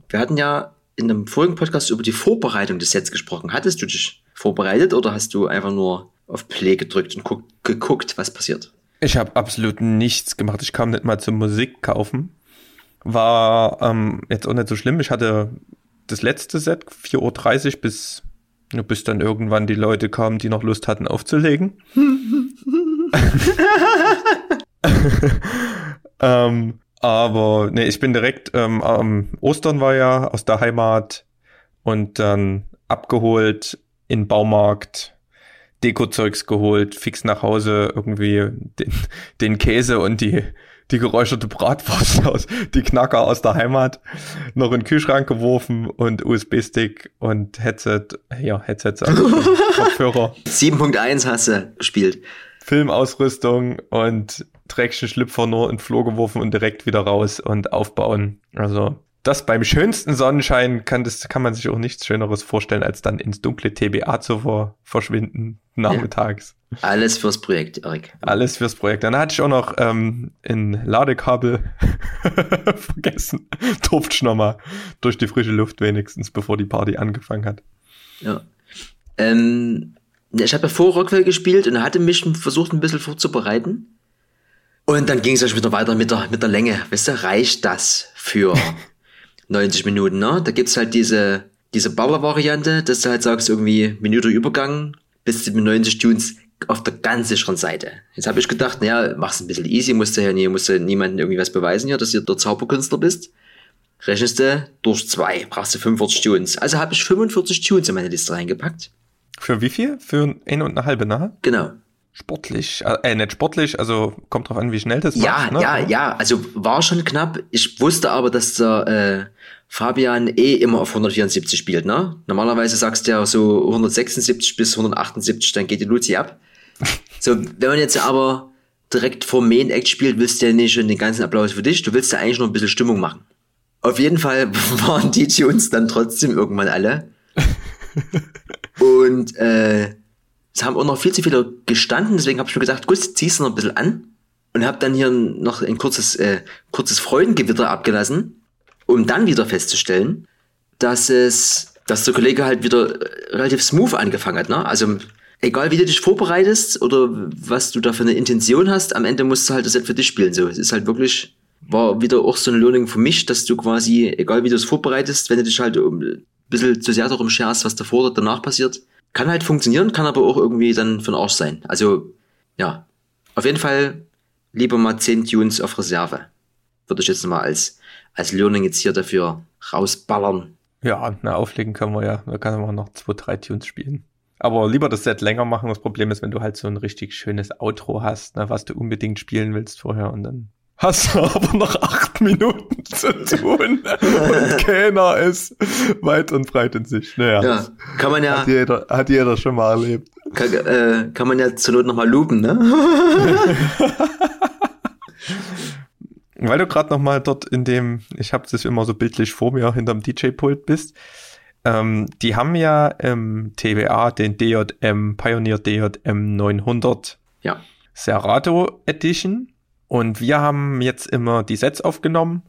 Wir hatten ja in einem vorigen Podcast über die Vorbereitung des Sets gesprochen. Hattest du dich vorbereitet oder hast du einfach nur auf Play gedrückt und guck, geguckt, was passiert? Ich habe absolut nichts gemacht. Ich kam nicht mal zum Musik kaufen. War ähm, jetzt auch nicht so schlimm. Ich hatte das letzte Set, 4.30 Uhr bis, bis dann irgendwann die Leute kamen, die noch Lust hatten aufzulegen. *laughs* *laughs* *laughs* Ähm, aber nee, ich bin direkt, ähm, ähm, Ostern war ja aus der Heimat und dann abgeholt in Baumarkt, Dekozeugs geholt, fix nach Hause irgendwie den, den Käse und die, die geräucherte Bratwurst aus, die Knacker aus der Heimat, noch in den Kühlschrank geworfen und USB-Stick und Headset, ja, Headset, *laughs* Kopfhörer. 7.1 hast du gespielt. Filmausrüstung und Schlüpfer nur in den Flur geworfen und direkt wieder raus und aufbauen. Also das beim schönsten Sonnenschein kann, das, kann man sich auch nichts Schöneres vorstellen, als dann ins dunkle TBA zu ver verschwinden nachmittags. Alles fürs Projekt, Erik. Alles fürs Projekt. Dann hatte ich auch noch ähm, ein Ladekabel *laughs* vergessen. Durfte ich nochmal durch die frische Luft wenigstens, bevor die Party angefangen hat. Ja. Ähm, ich habe ja vor Rockwell gespielt und hatte mich versucht, ein bisschen vorzubereiten. Und dann ging es ja schon wieder weiter mit der, mit der Länge. Weißt du, reicht das für *laughs* 90 Minuten, ne? Da gibt's halt diese, diese Baller-Variante, dass du halt sagst, irgendwie Minute Übergang, bis zu 90 Tunes auf der ganz sicheren Seite. Jetzt habe ich gedacht, naja, mach's ein bisschen easy, musst du ja nie, musst du niemandem irgendwie was beweisen hier, dass du der Zauberkünstler bist. Rechnest du durch zwei, brauchst du 45 Tunes. Also habe ich 45 Tunes in meine Liste reingepackt. Für wie viel? Für eine und eine halbe, ne? Genau. Sportlich, äh, nicht sportlich, also kommt drauf an, wie schnell das ja, macht. Ne? Ja, ja, also war schon knapp. Ich wusste aber, dass der äh, Fabian eh immer auf 174 spielt, ne? Normalerweise sagst du ja so 176 bis 178, dann geht die Luzi ab. *laughs* so, wenn man jetzt aber direkt vor Main Act spielt, willst du ja nicht schon den ganzen Applaus für dich, du willst ja eigentlich nur ein bisschen Stimmung machen. Auf jeden Fall *laughs* waren die Tunes dann trotzdem irgendwann alle. *laughs* Und äh, es haben auch noch viel zu viele gestanden, deswegen habe ich mir gedacht, gut, ziehst du noch ein bisschen an und habe dann hier noch ein kurzes, äh, kurzes Freudengewitter abgelassen, um dann wieder festzustellen, dass es, dass der Kollege halt wieder relativ smooth angefangen hat. Ne? Also egal wie du dich vorbereitest oder was du da für eine Intention hast, am Ende musst du halt das Set für dich spielen. So, es ist halt wirklich, war wieder auch so ein Learning für mich, dass du quasi, egal wie du es vorbereitest, wenn du dich halt ein bisschen zu sehr darum scherst, was davor oder danach passiert, kann halt funktionieren, kann aber auch irgendwie dann für den Arsch sein. Also, ja. Auf jeden Fall lieber mal 10 Tunes auf Reserve. Würde ich jetzt mal als, als Learning jetzt hier dafür rausballern. Ja, na, auflegen können wir ja. Da kann man noch zwei, drei Tunes spielen. Aber lieber das Set länger machen. Das Problem ist, wenn du halt so ein richtig schönes Outro hast, ne, was du unbedingt spielen willst vorher und dann hast du *laughs* aber noch acht Minuten zu tun *laughs* und keiner ist weit und breit in sich. Naja, ja, kann man ja. Hat jeder, hat jeder schon mal erlebt. Kann, äh, kann man ja zur Not nochmal loopen, ne? *laughs* Weil du gerade nochmal dort in dem, ich habe das immer so bildlich vor mir, hinterm DJ-Pult bist. Ähm, die haben ja im TWA den DJM, Pioneer DJM 900 ja. Serato Edition und wir haben jetzt immer die Sets aufgenommen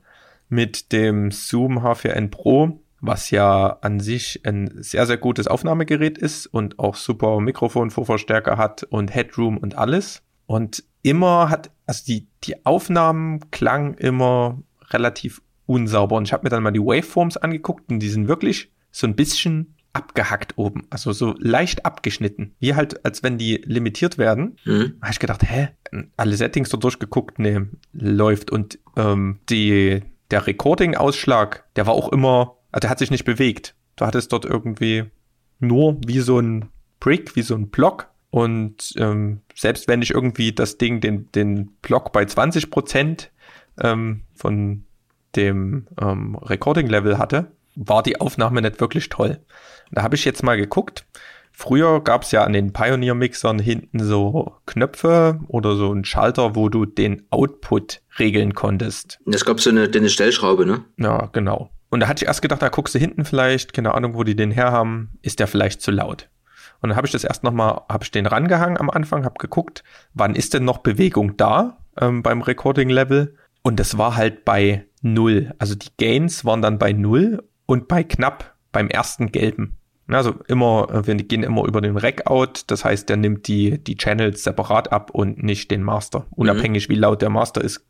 mit dem Zoom H4n Pro, was ja an sich ein sehr, sehr gutes Aufnahmegerät ist und auch super Mikrofonvorverstärker hat und Headroom und alles. Und immer hat, also die, die Aufnahmen klangen immer relativ unsauber. Und ich habe mir dann mal die Waveforms angeguckt und die sind wirklich so ein bisschen abgehackt oben, also so leicht abgeschnitten, wie halt, als wenn die limitiert werden. Mhm. Habe ich gedacht, hä, alle Settings so durchgeguckt, nee, läuft und ähm, die der Recording-Ausschlag, der war auch immer, also der hat sich nicht bewegt. Du hattest dort irgendwie nur wie so ein Brick, wie so ein Block und ähm, selbst wenn ich irgendwie das Ding, den, den Block bei 20 Prozent ähm, von dem ähm, Recording-Level hatte, war die Aufnahme nicht wirklich toll. Da habe ich jetzt mal geguckt. Früher gab es ja an den Pioneer-Mixern hinten so Knöpfe oder so einen Schalter, wo du den Output regeln konntest. Es gab so eine, eine Stellschraube, ne? Ja, genau. Und da hatte ich erst gedacht, da guckst du hinten vielleicht, keine Ahnung, wo die den herhaben, ist der vielleicht zu laut. Und dann habe ich das erst nochmal, habe ich den rangehangen am Anfang, habe geguckt, wann ist denn noch Bewegung da ähm, beim Recording-Level? Und das war halt bei null. Also die Gains waren dann bei null und bei knapp beim ersten gelben. Also immer, wir gehen immer über den Rack-Out, das heißt, der nimmt die, die Channels separat ab und nicht den Master. Unabhängig mhm. wie laut der Master ist,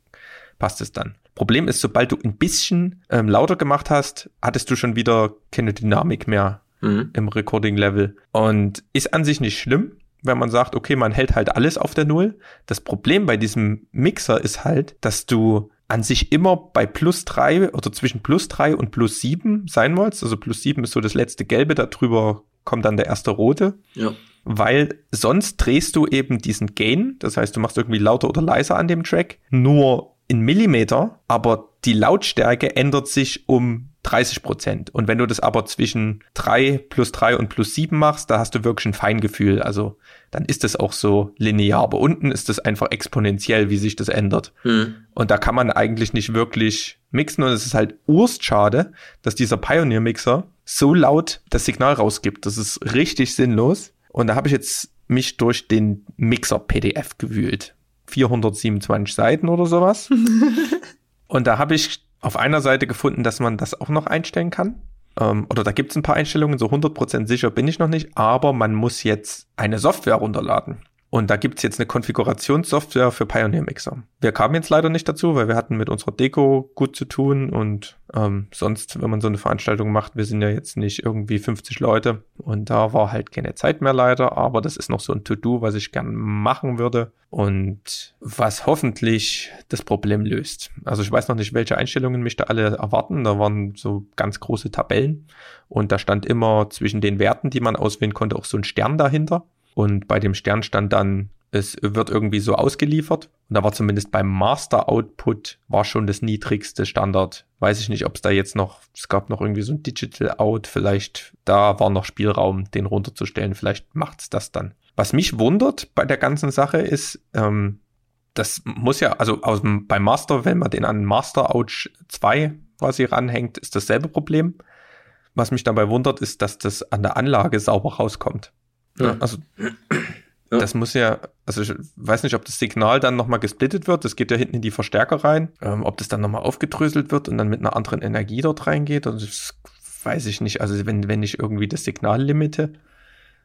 passt es dann. Problem ist, sobald du ein bisschen ähm, lauter gemacht hast, hattest du schon wieder keine Dynamik mehr mhm. im Recording-Level. Und ist an sich nicht schlimm, wenn man sagt, okay, man hält halt alles auf der Null. Das Problem bei diesem Mixer ist halt, dass du an sich immer bei plus drei oder zwischen plus drei und plus sieben sein wolltest. Also plus sieben ist so das letzte Gelbe, darüber kommt dann der erste Rote. Ja. Weil sonst drehst du eben diesen Gain, das heißt, du machst irgendwie lauter oder leiser an dem Track, nur in Millimeter, aber die Lautstärke ändert sich um 30 Prozent. Und wenn du das aber zwischen 3 plus 3 und plus 7 machst, da hast du wirklich ein Feingefühl. Also dann ist es auch so linear. Aber unten ist es einfach exponentiell, wie sich das ändert. Hm. Und da kann man eigentlich nicht wirklich mixen. Und es ist halt urst schade, dass dieser Pioneer-Mixer so laut das Signal rausgibt. Das ist richtig sinnlos. Und da habe ich jetzt mich durch den Mixer-PDF gewühlt. 427 Seiten oder sowas. *laughs* und da habe ich auf einer Seite gefunden, dass man das auch noch einstellen kann. Ähm, oder da gibt es ein paar Einstellungen, so 100% sicher bin ich noch nicht, aber man muss jetzt eine Software runterladen. Und da gibt's jetzt eine Konfigurationssoftware für Pioneer Mixer. Wir kamen jetzt leider nicht dazu, weil wir hatten mit unserer Deko gut zu tun und ähm, sonst, wenn man so eine Veranstaltung macht, wir sind ja jetzt nicht irgendwie 50 Leute und da war halt keine Zeit mehr leider, aber das ist noch so ein To-Do, was ich gern machen würde und was hoffentlich das Problem löst. Also ich weiß noch nicht, welche Einstellungen mich da alle erwarten. Da waren so ganz große Tabellen und da stand immer zwischen den Werten, die man auswählen konnte, auch so ein Stern dahinter. Und bei dem Stern stand dann, es wird irgendwie so ausgeliefert. Und da war zumindest beim Master Output war schon das niedrigste Standard. Weiß ich nicht, ob es da jetzt noch, es gab noch irgendwie so ein Digital Out, vielleicht da war noch Spielraum, den runterzustellen. Vielleicht macht's das dann. Was mich wundert bei der ganzen Sache ist, ähm, das muss ja, also aus dem, beim Master, wenn man den an Master Ouch 2 quasi ranhängt, ist dasselbe Problem. Was mich dabei wundert, ist, dass das an der Anlage sauber rauskommt. Ja. Also ja. das muss ja, also ich weiß nicht, ob das Signal dann nochmal gesplittet wird. Das geht ja hinten in die Verstärker rein. Ähm, ob das dann nochmal aufgedröselt wird und dann mit einer anderen Energie dort reingeht. Also das weiß ich nicht. Also wenn, wenn ich irgendwie das Signal limite,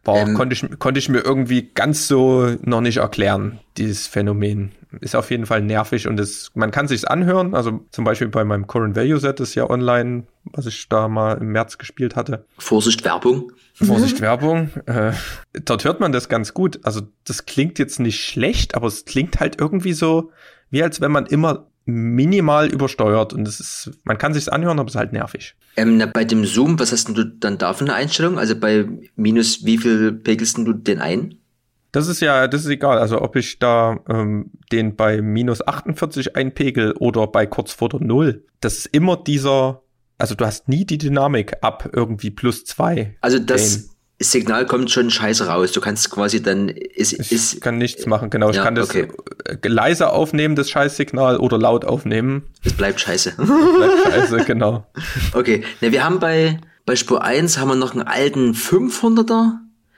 war, ähm, konnte, ich, konnte ich mir irgendwie ganz so noch nicht erklären, dieses Phänomen. Ist auf jeden Fall nervig und es, man kann sich's anhören. Also zum Beispiel bei meinem Current Value Set ist ja online, was ich da mal im März gespielt hatte. Vorsicht Werbung. Vorsicht Werbung. Äh, dort hört man das ganz gut. Also das klingt jetzt nicht schlecht, aber es klingt halt irgendwie so, wie als wenn man immer minimal übersteuert und es ist, man kann sich's anhören, aber es ist halt nervig. Ähm, na, bei dem Zoom, was hast denn du dann da für eine Einstellung? Also bei minus wie viel pegelst du den ein? Das ist ja, das ist egal. Also ob ich da ähm, den bei minus 48 einpegel oder bei kurz vor der Null. Das ist immer dieser, also du hast nie die Dynamik ab irgendwie plus zwei. Also das. Signal kommt schon scheiße raus. Du kannst quasi dann ist, ich ist, kann nichts machen, genau. Ich ja, kann das okay. Äh, leise aufnehmen, das Scheißsignal, oder laut aufnehmen. Es bleibt scheiße. bleibt scheiße, *laughs* genau. Okay, ne, wir haben bei bei Spur 1 haben wir noch einen alten 500er.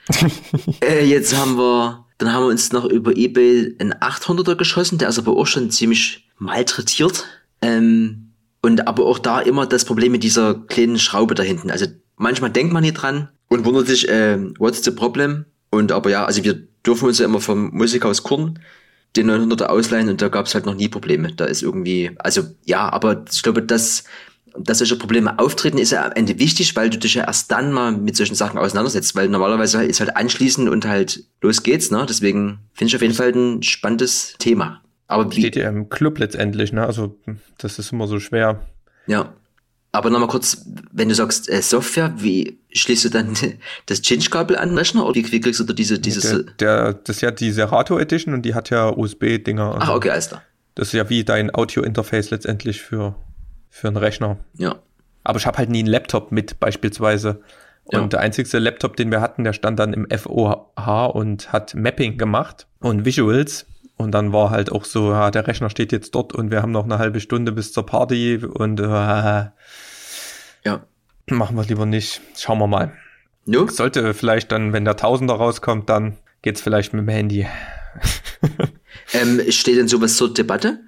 *laughs* äh, jetzt haben wir, dann haben wir uns noch über eBay einen 800er geschossen, der ist aber auch schon ziemlich malträtiert. Ähm, und aber auch da immer das Problem mit dieser kleinen Schraube da hinten. Also manchmal denkt man hier dran, und wundert sich, äh, what's the problem? Und aber ja, also wir dürfen uns ja immer vom Musikhaus Kurn den 900er ausleihen und da gab es halt noch nie Probleme. Da ist irgendwie, also ja, aber ich glaube, dass, dass solche Probleme auftreten, ist ja am Ende wichtig, weil du dich ja erst dann mal mit solchen Sachen auseinandersetzt, weil normalerweise ist halt anschließend und halt los geht's, ne? Deswegen finde ich auf jeden Fall ein spannendes Thema. Aber wie, steht ja im Club letztendlich, ne? Also das ist immer so schwer. Ja. Aber nochmal kurz, wenn du sagst äh, Software, wie schließt du dann *laughs* das Change-Kabel an den Rechner oder wie, wie kriegst du da diese, dieses... Der, der, das ist ja die Serato Edition und die hat ja USB-Dinger. Also Ach, okay, alles klar. Das ist ja wie dein Audio-Interface letztendlich für, für einen Rechner. Ja. Aber ich habe halt nie einen Laptop mit beispielsweise. Und ja. der einzigste Laptop, den wir hatten, der stand dann im FOH und hat Mapping gemacht und Visuals. Und dann war halt auch so, ja, der Rechner steht jetzt dort und wir haben noch eine halbe Stunde bis zur Party und äh, *laughs* ja. Machen wir lieber nicht. Schauen wir mal. No? Sollte vielleicht dann, wenn der Tausender rauskommt, dann geht's vielleicht mit dem Handy. *laughs* ähm, steht denn sowas zur Debatte?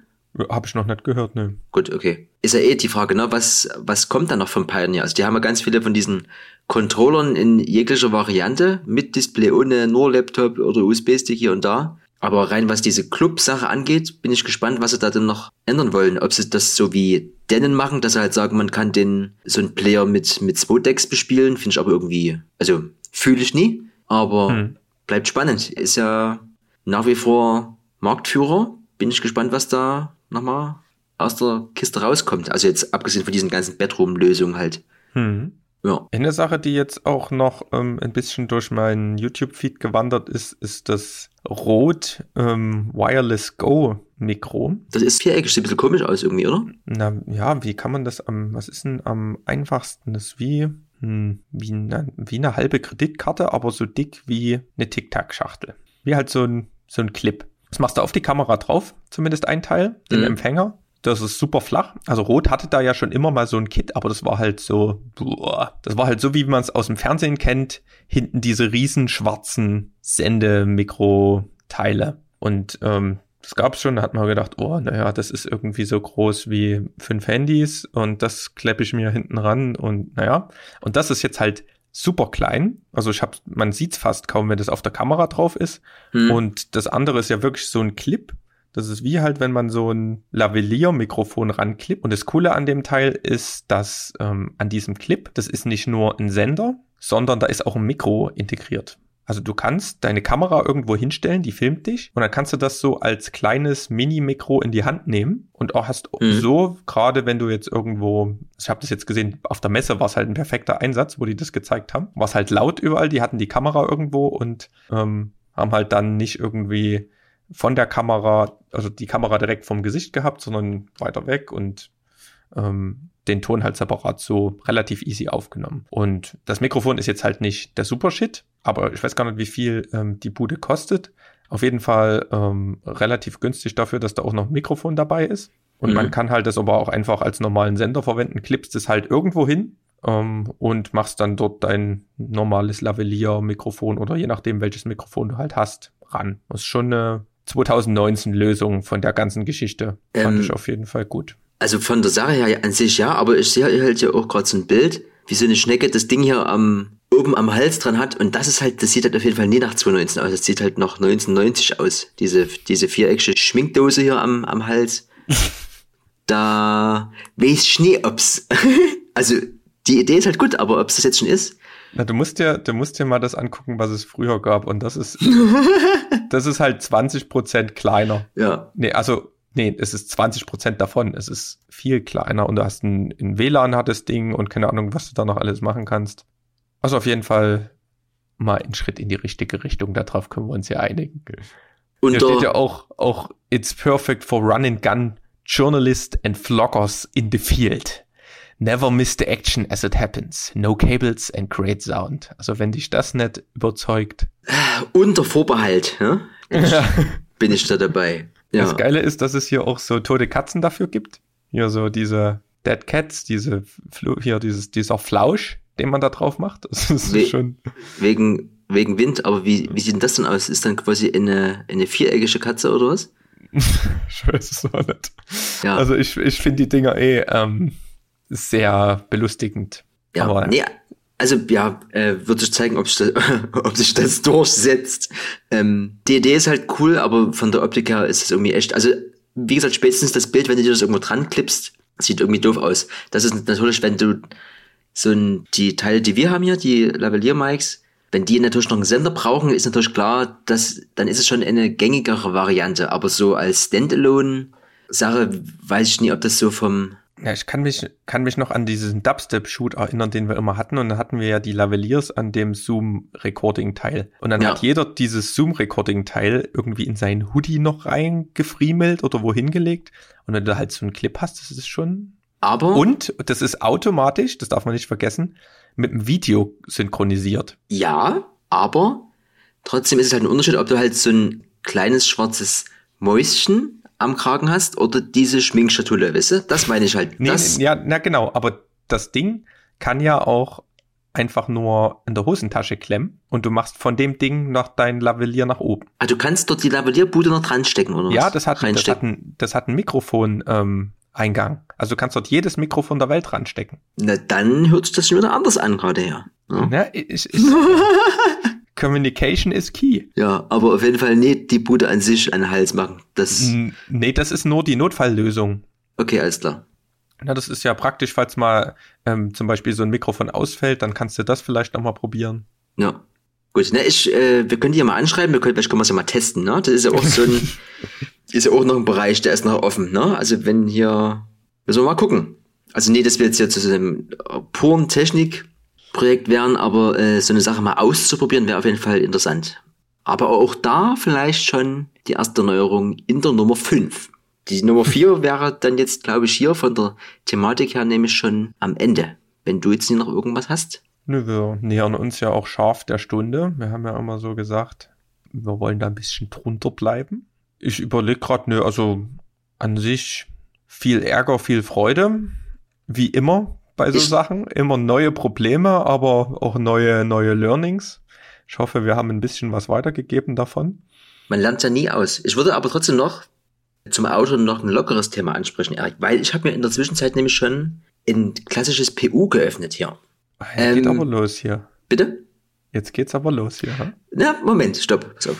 Habe ich noch nicht gehört, ne. Gut, okay. Ist ja eh die Frage, ne? Was, was kommt da noch vom Pioneer? Also die haben ja ganz viele von diesen Controllern in jeglicher Variante, mit Display, ohne, nur Laptop oder USB-Stick hier und da. Aber rein was diese Club-Sache angeht, bin ich gespannt, was sie da denn noch ändern wollen. Ob sie das so wie Dennen machen, dass sie halt sagen, man kann den so einen Player mit, mit zwei Decks bespielen, finde ich aber irgendwie, also fühle ich nie, aber hm. bleibt spannend. Ist ja nach wie vor Marktführer. Bin ich gespannt, was da nochmal aus der Kiste rauskommt. Also jetzt abgesehen von diesen ganzen Bedroom-Lösungen halt. Hm. Ja. Eine Sache, die jetzt auch noch ähm, ein bisschen durch meinen YouTube-Feed gewandert ist, ist das Rot ähm, Wireless Go Mikro. Das ist viereckig, sieht ein bisschen komisch aus irgendwie, oder? Na ja, wie kann man das am, was ist denn am einfachsten? Das ist wie, hm, wie, eine, wie eine halbe Kreditkarte, aber so dick wie eine Tic-Tac-Schachtel. Wie halt so ein, so ein Clip. Das machst du auf die Kamera drauf, zumindest ein Teil, den Mhm. Empfänger. Das ist super flach. Also Rot hatte da ja schon immer mal so ein Kit, aber das war halt so, boah, das war halt so, wie man es aus dem Fernsehen kennt. Hinten diese riesen schwarzen Sendemikroteile. Und ähm, das gab's schon, da hat man gedacht, oh, naja, das ist irgendwie so groß wie fünf Handys und das kleppe ich mir hinten ran und naja. Und das ist jetzt halt super klein. Also ich hab, man sieht's fast kaum, wenn das auf der Kamera drauf ist. Hm. Und das andere ist ja wirklich so ein Clip. Das ist wie halt, wenn man so ein Lavalier-Mikrofon ranklippt. Und das Coole an dem Teil ist, dass ähm, an diesem Clip, das ist nicht nur ein Sender, sondern da ist auch ein Mikro integriert. Also du kannst deine Kamera irgendwo hinstellen, die filmt dich und dann kannst du das so als kleines Mini-Mikro in die Hand nehmen und auch hast Mhm. so, gerade wenn du jetzt irgendwo, ich habe das jetzt gesehen, auf der Messe war es halt ein perfekter Einsatz, wo die das gezeigt haben. War es halt laut überall, die hatten die Kamera irgendwo und ähm, haben halt dann nicht irgendwie von der Kamera, also die Kamera direkt vom Gesicht gehabt, sondern weiter weg und ähm, den Ton halt separat so relativ easy aufgenommen. Und das Mikrofon ist jetzt halt nicht der Supershit, aber ich weiß gar nicht, wie viel ähm, die Bude kostet. Auf jeden Fall ähm, relativ günstig dafür, dass da auch noch ein Mikrofon dabei ist. Und Mhm. man kann halt das aber auch einfach als normalen Sender verwenden, klippst es halt irgendwo hin ähm, und machst dann dort dein normales Lavalier-Mikrofon oder je nachdem, welches Mikrofon du halt hast, ran. Das ist schon eine 2019-Lösung von der ganzen Geschichte. Fand Ähm, ich auf jeden Fall gut. Also von der Sache her an sich ja, aber ich sehe halt hier auch gerade so ein Bild, wie so eine Schnecke das Ding hier am oben am Hals dran hat und das ist halt, das sieht halt auf jeden Fall nie nach 2019 aus, das sieht halt nach 1990 aus, diese, diese viereckige Schminkdose hier am, am Hals. *laughs* da weiß ich nie, ob's, *laughs* also die Idee ist halt gut, aber ob's das jetzt schon ist, Na, du musst dir, du musst dir mal das angucken, was es früher gab. Und das ist, *laughs* das ist halt 20 Prozent kleiner. ja, Nee, also, nee, es ist 20 Prozent davon. Es ist viel kleiner und du hast ein, ein WLAN hat das Ding und keine Ahnung, was du da noch alles machen kannst. Also auf jeden Fall mal ein Schritt in die richtige Richtung. Darauf können wir uns ja einigen. und Hier steht ja auch, auch, it's perfect for run and gun journalists and vloggers in the field. Never miss the action as it happens. No cables and great sound. Also wenn dich das nicht überzeugt. unter Vorbehalt, ja, bin ich da dabei. Ja. Das Geile ist, dass es hier auch so tote Katzen dafür gibt. Hier so diese Dead Cats, diese hier dieses dieser Flausch, den man da drauf macht. Das ist We- schon Wegen, wegen Wind, aber wie, wie sieht denn das denn aus? Ist dann quasi eine, eine viereckige Katze oder was? *laughs* ich weiß es auch nicht. Ja, Also ich, ich finde die Dinger eh ähm, sehr belustigend. ja. aber- nee, also ja, äh, wird sich zeigen, ob sich das, *laughs* ob sich das durchsetzt. Ähm, die Idee ist halt cool, aber von der Optik her ist es irgendwie echt. Also, wie gesagt, spätestens das Bild, wenn du dir das irgendwo dran klippst, sieht irgendwie doof aus. Das ist natürlich, wenn du so ein, die Teile, die wir haben hier, die Lavalier-Mics, wenn die natürlich noch einen Sender brauchen, ist natürlich klar, dass, dann ist es schon eine gängigere Variante. Aber so als Standalone-Sache weiß ich nie, ob das so vom, Ja, ich kann mich, kann mich noch an diesen Dubstep-Shoot erinnern, den wir immer hatten. Und dann hatten wir ja die Lavaliers an dem Zoom-Recording-Teil. Und dann Ja. hat jeder dieses Zoom-Recording-Teil irgendwie in seinen Hoodie noch reingefriemelt oder wohin gelegt. Und wenn du halt so einen Clip hast, das ist schon. aber. Und das ist automatisch, das darf man nicht vergessen, mit dem Video synchronisiert. Ja, aber trotzdem ist es halt ein Unterschied, ob du halt so ein kleines schwarzes Mäuschen am Kragen hast oder diese Schminkschatulle, weißt du? Das meine ich halt. Nee, das, ja, na genau, aber das Ding kann ja auch einfach nur in der Hosentasche klemmen und du machst von dem Ding noch dein Lavalier nach oben. ah, du kannst dort die Lavallierbude noch dran stecken, oder Ja, was? das hat, das hat ein, das hat ein Mikrofon ähm, Eingang. Also du kannst dort jedes Mikrofon der Welt ranstecken. Na, dann hört sich das schon wieder anders an gerade her. Ja. Ja, ich, ich, *laughs* Communication is key. ja, aber auf jeden Fall nicht die Bude an sich an den Hals machen. Das, Nee, das ist nur die Notfalllösung. okay, alles klar. Na, das ist ja praktisch, falls mal ähm, zum Beispiel so ein Mikrofon ausfällt, dann kannst du das vielleicht nochmal probieren. Ja. Gut, ne, ich, äh, wir können die ja mal anschreiben, wir können, vielleicht können wir es ja mal testen, ne? Das ist ja auch so ein, *laughs* ist ja auch noch ein Bereich, der ist noch offen, ne? Also wenn hier, wir mal gucken. Also nee, dass wir jetzt hier zu so einem puren Technikprojekt wären, aber äh, so eine Sache mal auszuprobieren wäre auf jeden Fall interessant. Aber auch da vielleicht schon die erste Neuerung in der Nummer 5. Die Nummer 4 *laughs* wäre dann jetzt, glaube ich, hier von der Thematik her nämlich schon am Ende. Wenn du jetzt noch irgendwas hast. Nö, wir nähern uns ja auch scharf der Stunde. Wir haben ja immer so gesagt, wir wollen da ein bisschen drunter bleiben. Ich überlege gerade, nö, also an sich viel Ärger, viel Freude. Wie immer bei so ich Sachen. Immer neue Probleme, aber auch neue, neue Learnings. Ich hoffe, wir haben ein bisschen was weitergegeben davon. Man lernt ja nie aus. Ich würde aber trotzdem noch zum Auto noch ein lockeres Thema ansprechen, Erik, weil ich habe mir in der Zwischenzeit nämlich schon ein klassisches PU geöffnet hier. Jetzt ähm, geht aber los hier. Bitte? Jetzt geht's aber los hier. Hm? Na, Moment, stopp. So.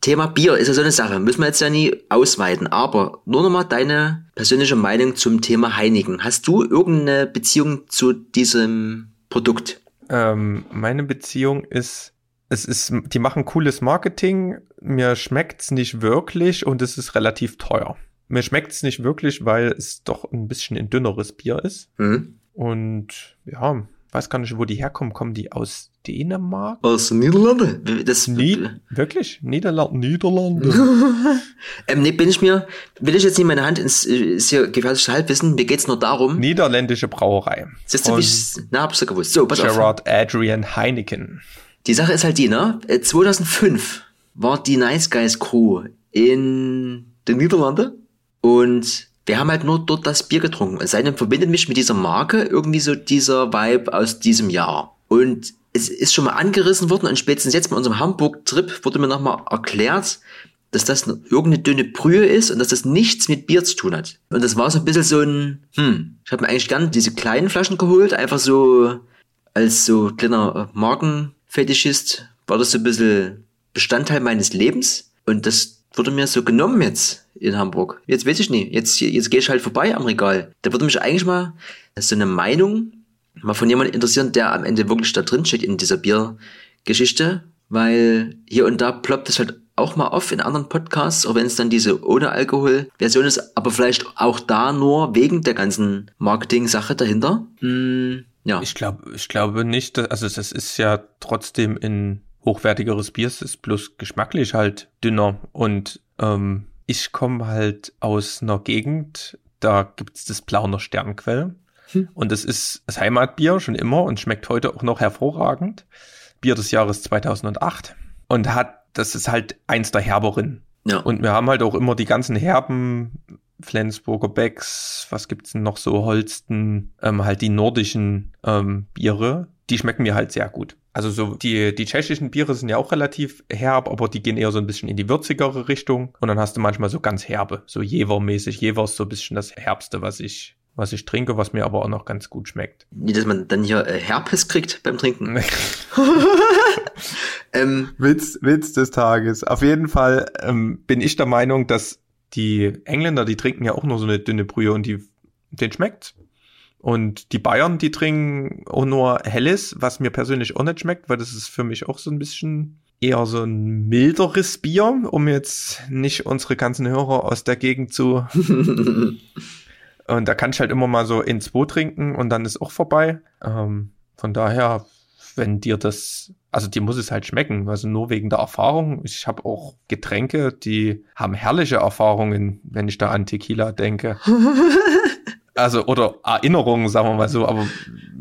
Thema Bier ist ja so eine Sache, müssen wir jetzt ja nie ausweiten, aber nur nochmal deine persönliche Meinung zum Thema Heineken. Hast du irgendeine Beziehung zu diesem Produkt? Ähm, meine Beziehung ist, es ist, die machen cooles Marketing, mir schmeckt's nicht wirklich und es ist relativ teuer. Mir schmeckt's nicht wirklich, weil es doch ein bisschen ein dünneres Bier ist. Mhm. Und ja, weiß gar nicht, wo die herkommen. Kommen die aus Dänemark? Aus Niederlande? Das Nie wirklich? Niederlande? Niederlande? *laughs* ähm, nee, bin ich mir, will ich jetzt nicht meine Hand ins, ist hier gefährliches Halbwissen, mir geht's nur darum. Niederländische Brauerei. Siehst du, wie ich, na, hab's ja gewusst. So, pass Gerard auf. Adrian Heineken. Die Sache ist halt die, ne? 2005 äh, war die Nice Guys Crew in den Niederlanden und wir haben halt nur dort das Bier getrunken. Seitdem verbindet mich mit dieser Marke irgendwie so dieser Vibe aus diesem Jahr. Und es ist schon mal angerissen worden und spätestens jetzt bei unserem Hamburg-Trip wurde mir nochmal erklärt, dass das irgendeine dünne Brühe ist und dass das nichts mit Bier zu tun hat. Und das war so ein bisschen so ein, hm, ich habe mir eigentlich gern diese kleinen Flaschen geholt, einfach so als so kleiner Markenfetischist war das so ein bisschen Bestandteil meines Lebens und das wurde mir so genommen jetzt in Hamburg. Jetzt weiß ich nicht. Jetzt, jetzt gehe ich halt vorbei am Regal. Da würde mich eigentlich mal so eine Meinung mal von jemandem interessieren, der am Ende wirklich da drin steht in dieser Biergeschichte. Weil hier und da ploppt es halt auch mal auf in anderen Podcasts, auch wenn es dann diese ohne Alkohol-Version ist, aber vielleicht auch da nur wegen der ganzen Marketing-Sache dahinter. Hm, ja. Ich glaube, ich glaube nicht, dass, also das ist ja trotzdem in hochwertigeres Bier, es ist bloß geschmacklich halt dünner und ähm, ich komme halt aus einer Gegend, da gibt's das Plauner Sternquell. Hm. Und es ist das Heimatbier schon immer und schmeckt heute auch noch hervorragend. Bier des Jahres 2008. Und hat, das ist halt eins der herberen. Ja. Und wir haben halt auch immer die ganzen herben Flensburger Becks, was gibt's denn noch so, Holsten, ähm, halt die nordischen ähm, Biere, die schmecken mir halt sehr gut. Also so die, die tschechischen Biere sind ja auch relativ herb, aber die gehen eher so ein bisschen in die würzigere Richtung. Und dann hast du manchmal so ganz herbe, so Jever-mäßig. Jever ist so ein bisschen das Herbste, was ich, was ich trinke, was mir aber auch noch ganz gut schmeckt. Nicht, dass man dann hier äh, Herpes kriegt beim Trinken. *laughs* *laughs* ähm, Witz, Witz des Tages. Auf jeden Fall ähm, bin ich der Meinung, dass die Engländer, die trinken ja auch nur so eine dünne Brühe und die, den schmeckt. Und die Bayern, die trinken auch nur Helles, was mir persönlich auch nicht schmeckt, weil das ist für mich auch so ein bisschen eher so ein milderes Bier, um jetzt nicht unsere ganzen Hörer aus der Gegend zu. *laughs* und da kann ich halt immer mal so in zwei trinken und dann ist auch vorbei. Ähm, von daher, wenn dir das, also dir muss es halt schmecken, also nur wegen der Erfahrung. Ich habe auch Getränke, die haben herrliche Erfahrungen, wenn ich da an Tequila denke. *laughs* Also, oder Erinnerungen, sagen wir mal so, aber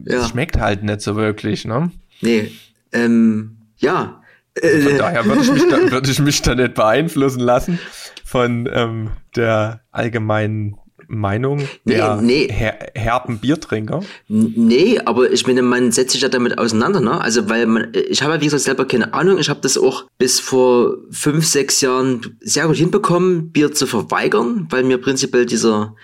ja. es schmeckt halt nicht so wirklich, ne? Nee, ähm, ja. Von daher würde ich, mich da, *laughs* würde ich mich da nicht beeinflussen lassen von ähm, der allgemeinen Meinung der nee, nee. Her herben Biertrinker? Nee, aber ich meine, man setzt sich ja damit auseinander, ne? Also, weil man, ich habe ja, wie gesagt, selber keine Ahnung. Ich habe das auch bis vor fünf, sechs Jahren sehr gut hinbekommen, Bier zu verweigern, weil mir prinzipiell dieser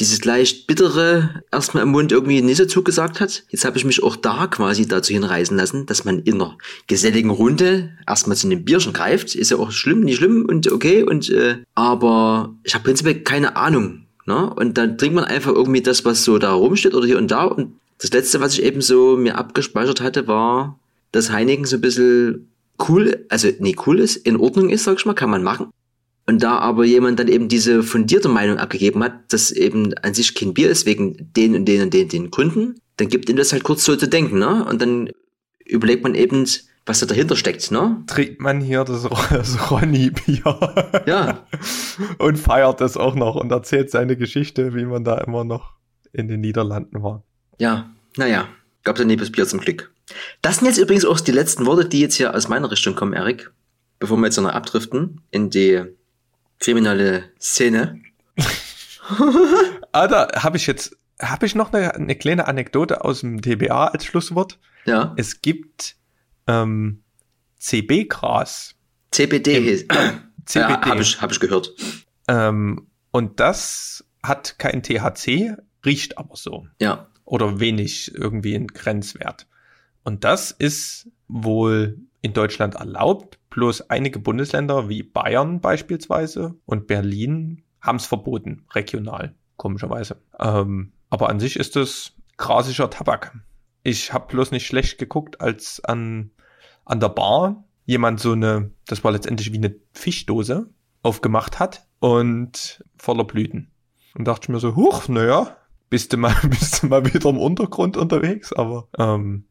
dieses leicht bittere erstmal im Mund irgendwie nicht so zugesagt hat. Jetzt habe ich mich auch da quasi dazu hinreißen lassen, dass man in einer geselligen Runde erstmal zu einem Bierchen greift. Ist ja auch schlimm, nicht schlimm und okay. Und äh, aber ich habe prinzipiell keine Ahnung. Ne? Und dann trinkt man einfach irgendwie das, was so da rumsteht oder hier und da. Und das letzte, was ich eben so mir abgespeichert hatte, war, dass Heineken so ein bisschen cool, also nee, cool ist, in Ordnung ist, sag ich mal, kann man machen. Und da aber jemand dann eben diese fundierte Meinung abgegeben hat, dass eben an sich kein Bier ist, wegen den und den und den, den Gründen, dann gibt ihm das halt kurz so zu denken, ne? Und dann überlegt man eben, was da dahinter steckt, ne? Trinkt man hier das, *laughs* das Ronny-Bier. Ja. *laughs* und feiert es auch noch und erzählt seine Geschichte, wie man da immer noch in den Niederlanden war. Ja, naja, gab da nebes Bier zum Glück. Das sind jetzt übrigens auch die letzten Worte, die jetzt hier aus meiner Richtung kommen, Erik. Bevor wir jetzt noch abdriften in die kriminelle Szene. *laughs* ah, da habe ich jetzt, habe ich noch eine, eine kleine Anekdote aus dem TBA als Schlusswort. Ja. Es gibt ähm, CB-Gras. CBD. CBD. *clears throat* Ja, habe ich, hab ich gehört. Ähm, und das hat kein THC, riecht aber so. Ja. Oder wenig irgendwie ein Grenzwert. Und das ist wohl in Deutschland erlaubt, bloß einige Bundesländer wie Bayern beispielsweise und Berlin haben es verboten, regional, komischerweise. Ähm, aber an sich ist es grasischer Tabak. Ich habe bloß nicht schlecht geguckt, als an, an der Bar jemand so eine, das war letztendlich wie eine Fischdose, aufgemacht hat und voller Blüten. Und dachte ich mir so, huch, naja, bist du mal, *laughs* bist du mal wieder im Untergrund unterwegs, aber ähm,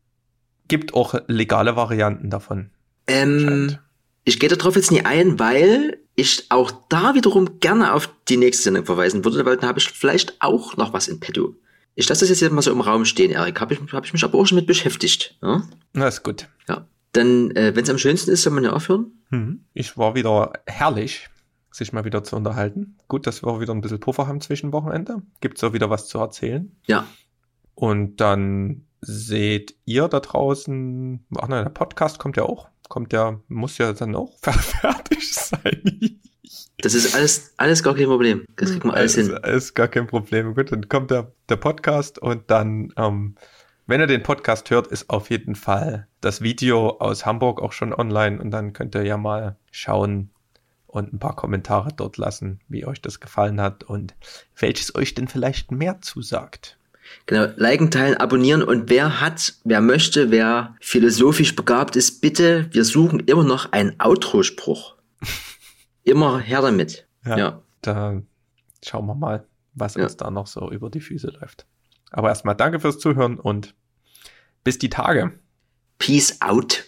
gibt auch legale Varianten davon. Ähm, ich gehe darauf jetzt nie ein, weil ich auch da wiederum gerne auf die nächste Sendung verweisen würde, weil dann habe ich vielleicht auch noch was in petto. Ich lasse das jetzt mal so im Raum stehen, Erik. Habe ich, hab ich mich aber auch schon mit beschäftigt. Ja? Na, ist gut. Ja. Dann, äh, wenn es am schönsten ist, soll man ja aufhören. Mhm. Ich war wieder herrlich, sich mal wieder zu unterhalten. Gut, dass wir auch wieder ein bisschen Puffer haben zwischen Wochenende. Gibt's auch wieder was zu erzählen. Ja. Und dann seht ihr da draußen, ach nein, der Podcast kommt ja auch, kommt ja, muss ja dann auch *laughs* fertig sein. Das ist alles, alles gar kein Problem. Das kriegt man alles alles, hin. Alles gar kein Problem. Gut, dann kommt der, der Podcast und dann, ähm, wenn ihr den Podcast hört, ist auf jeden Fall das Video aus Hamburg auch schon online und dann könnt ihr ja mal schauen und ein paar Kommentare dort lassen, wie euch das gefallen hat und welches euch denn vielleicht mehr zusagt. Genau, liken, teilen, abonnieren und wer hat, wer möchte, wer philosophisch begabt ist, bitte, wir suchen immer noch einen Outro-Spruch. *laughs* immer her damit. Ja. Ja. Da schauen wir mal, was Ja. uns da noch so über die Füße läuft. Aber erstmal danke fürs Zuhören und bis die Tage. Peace out.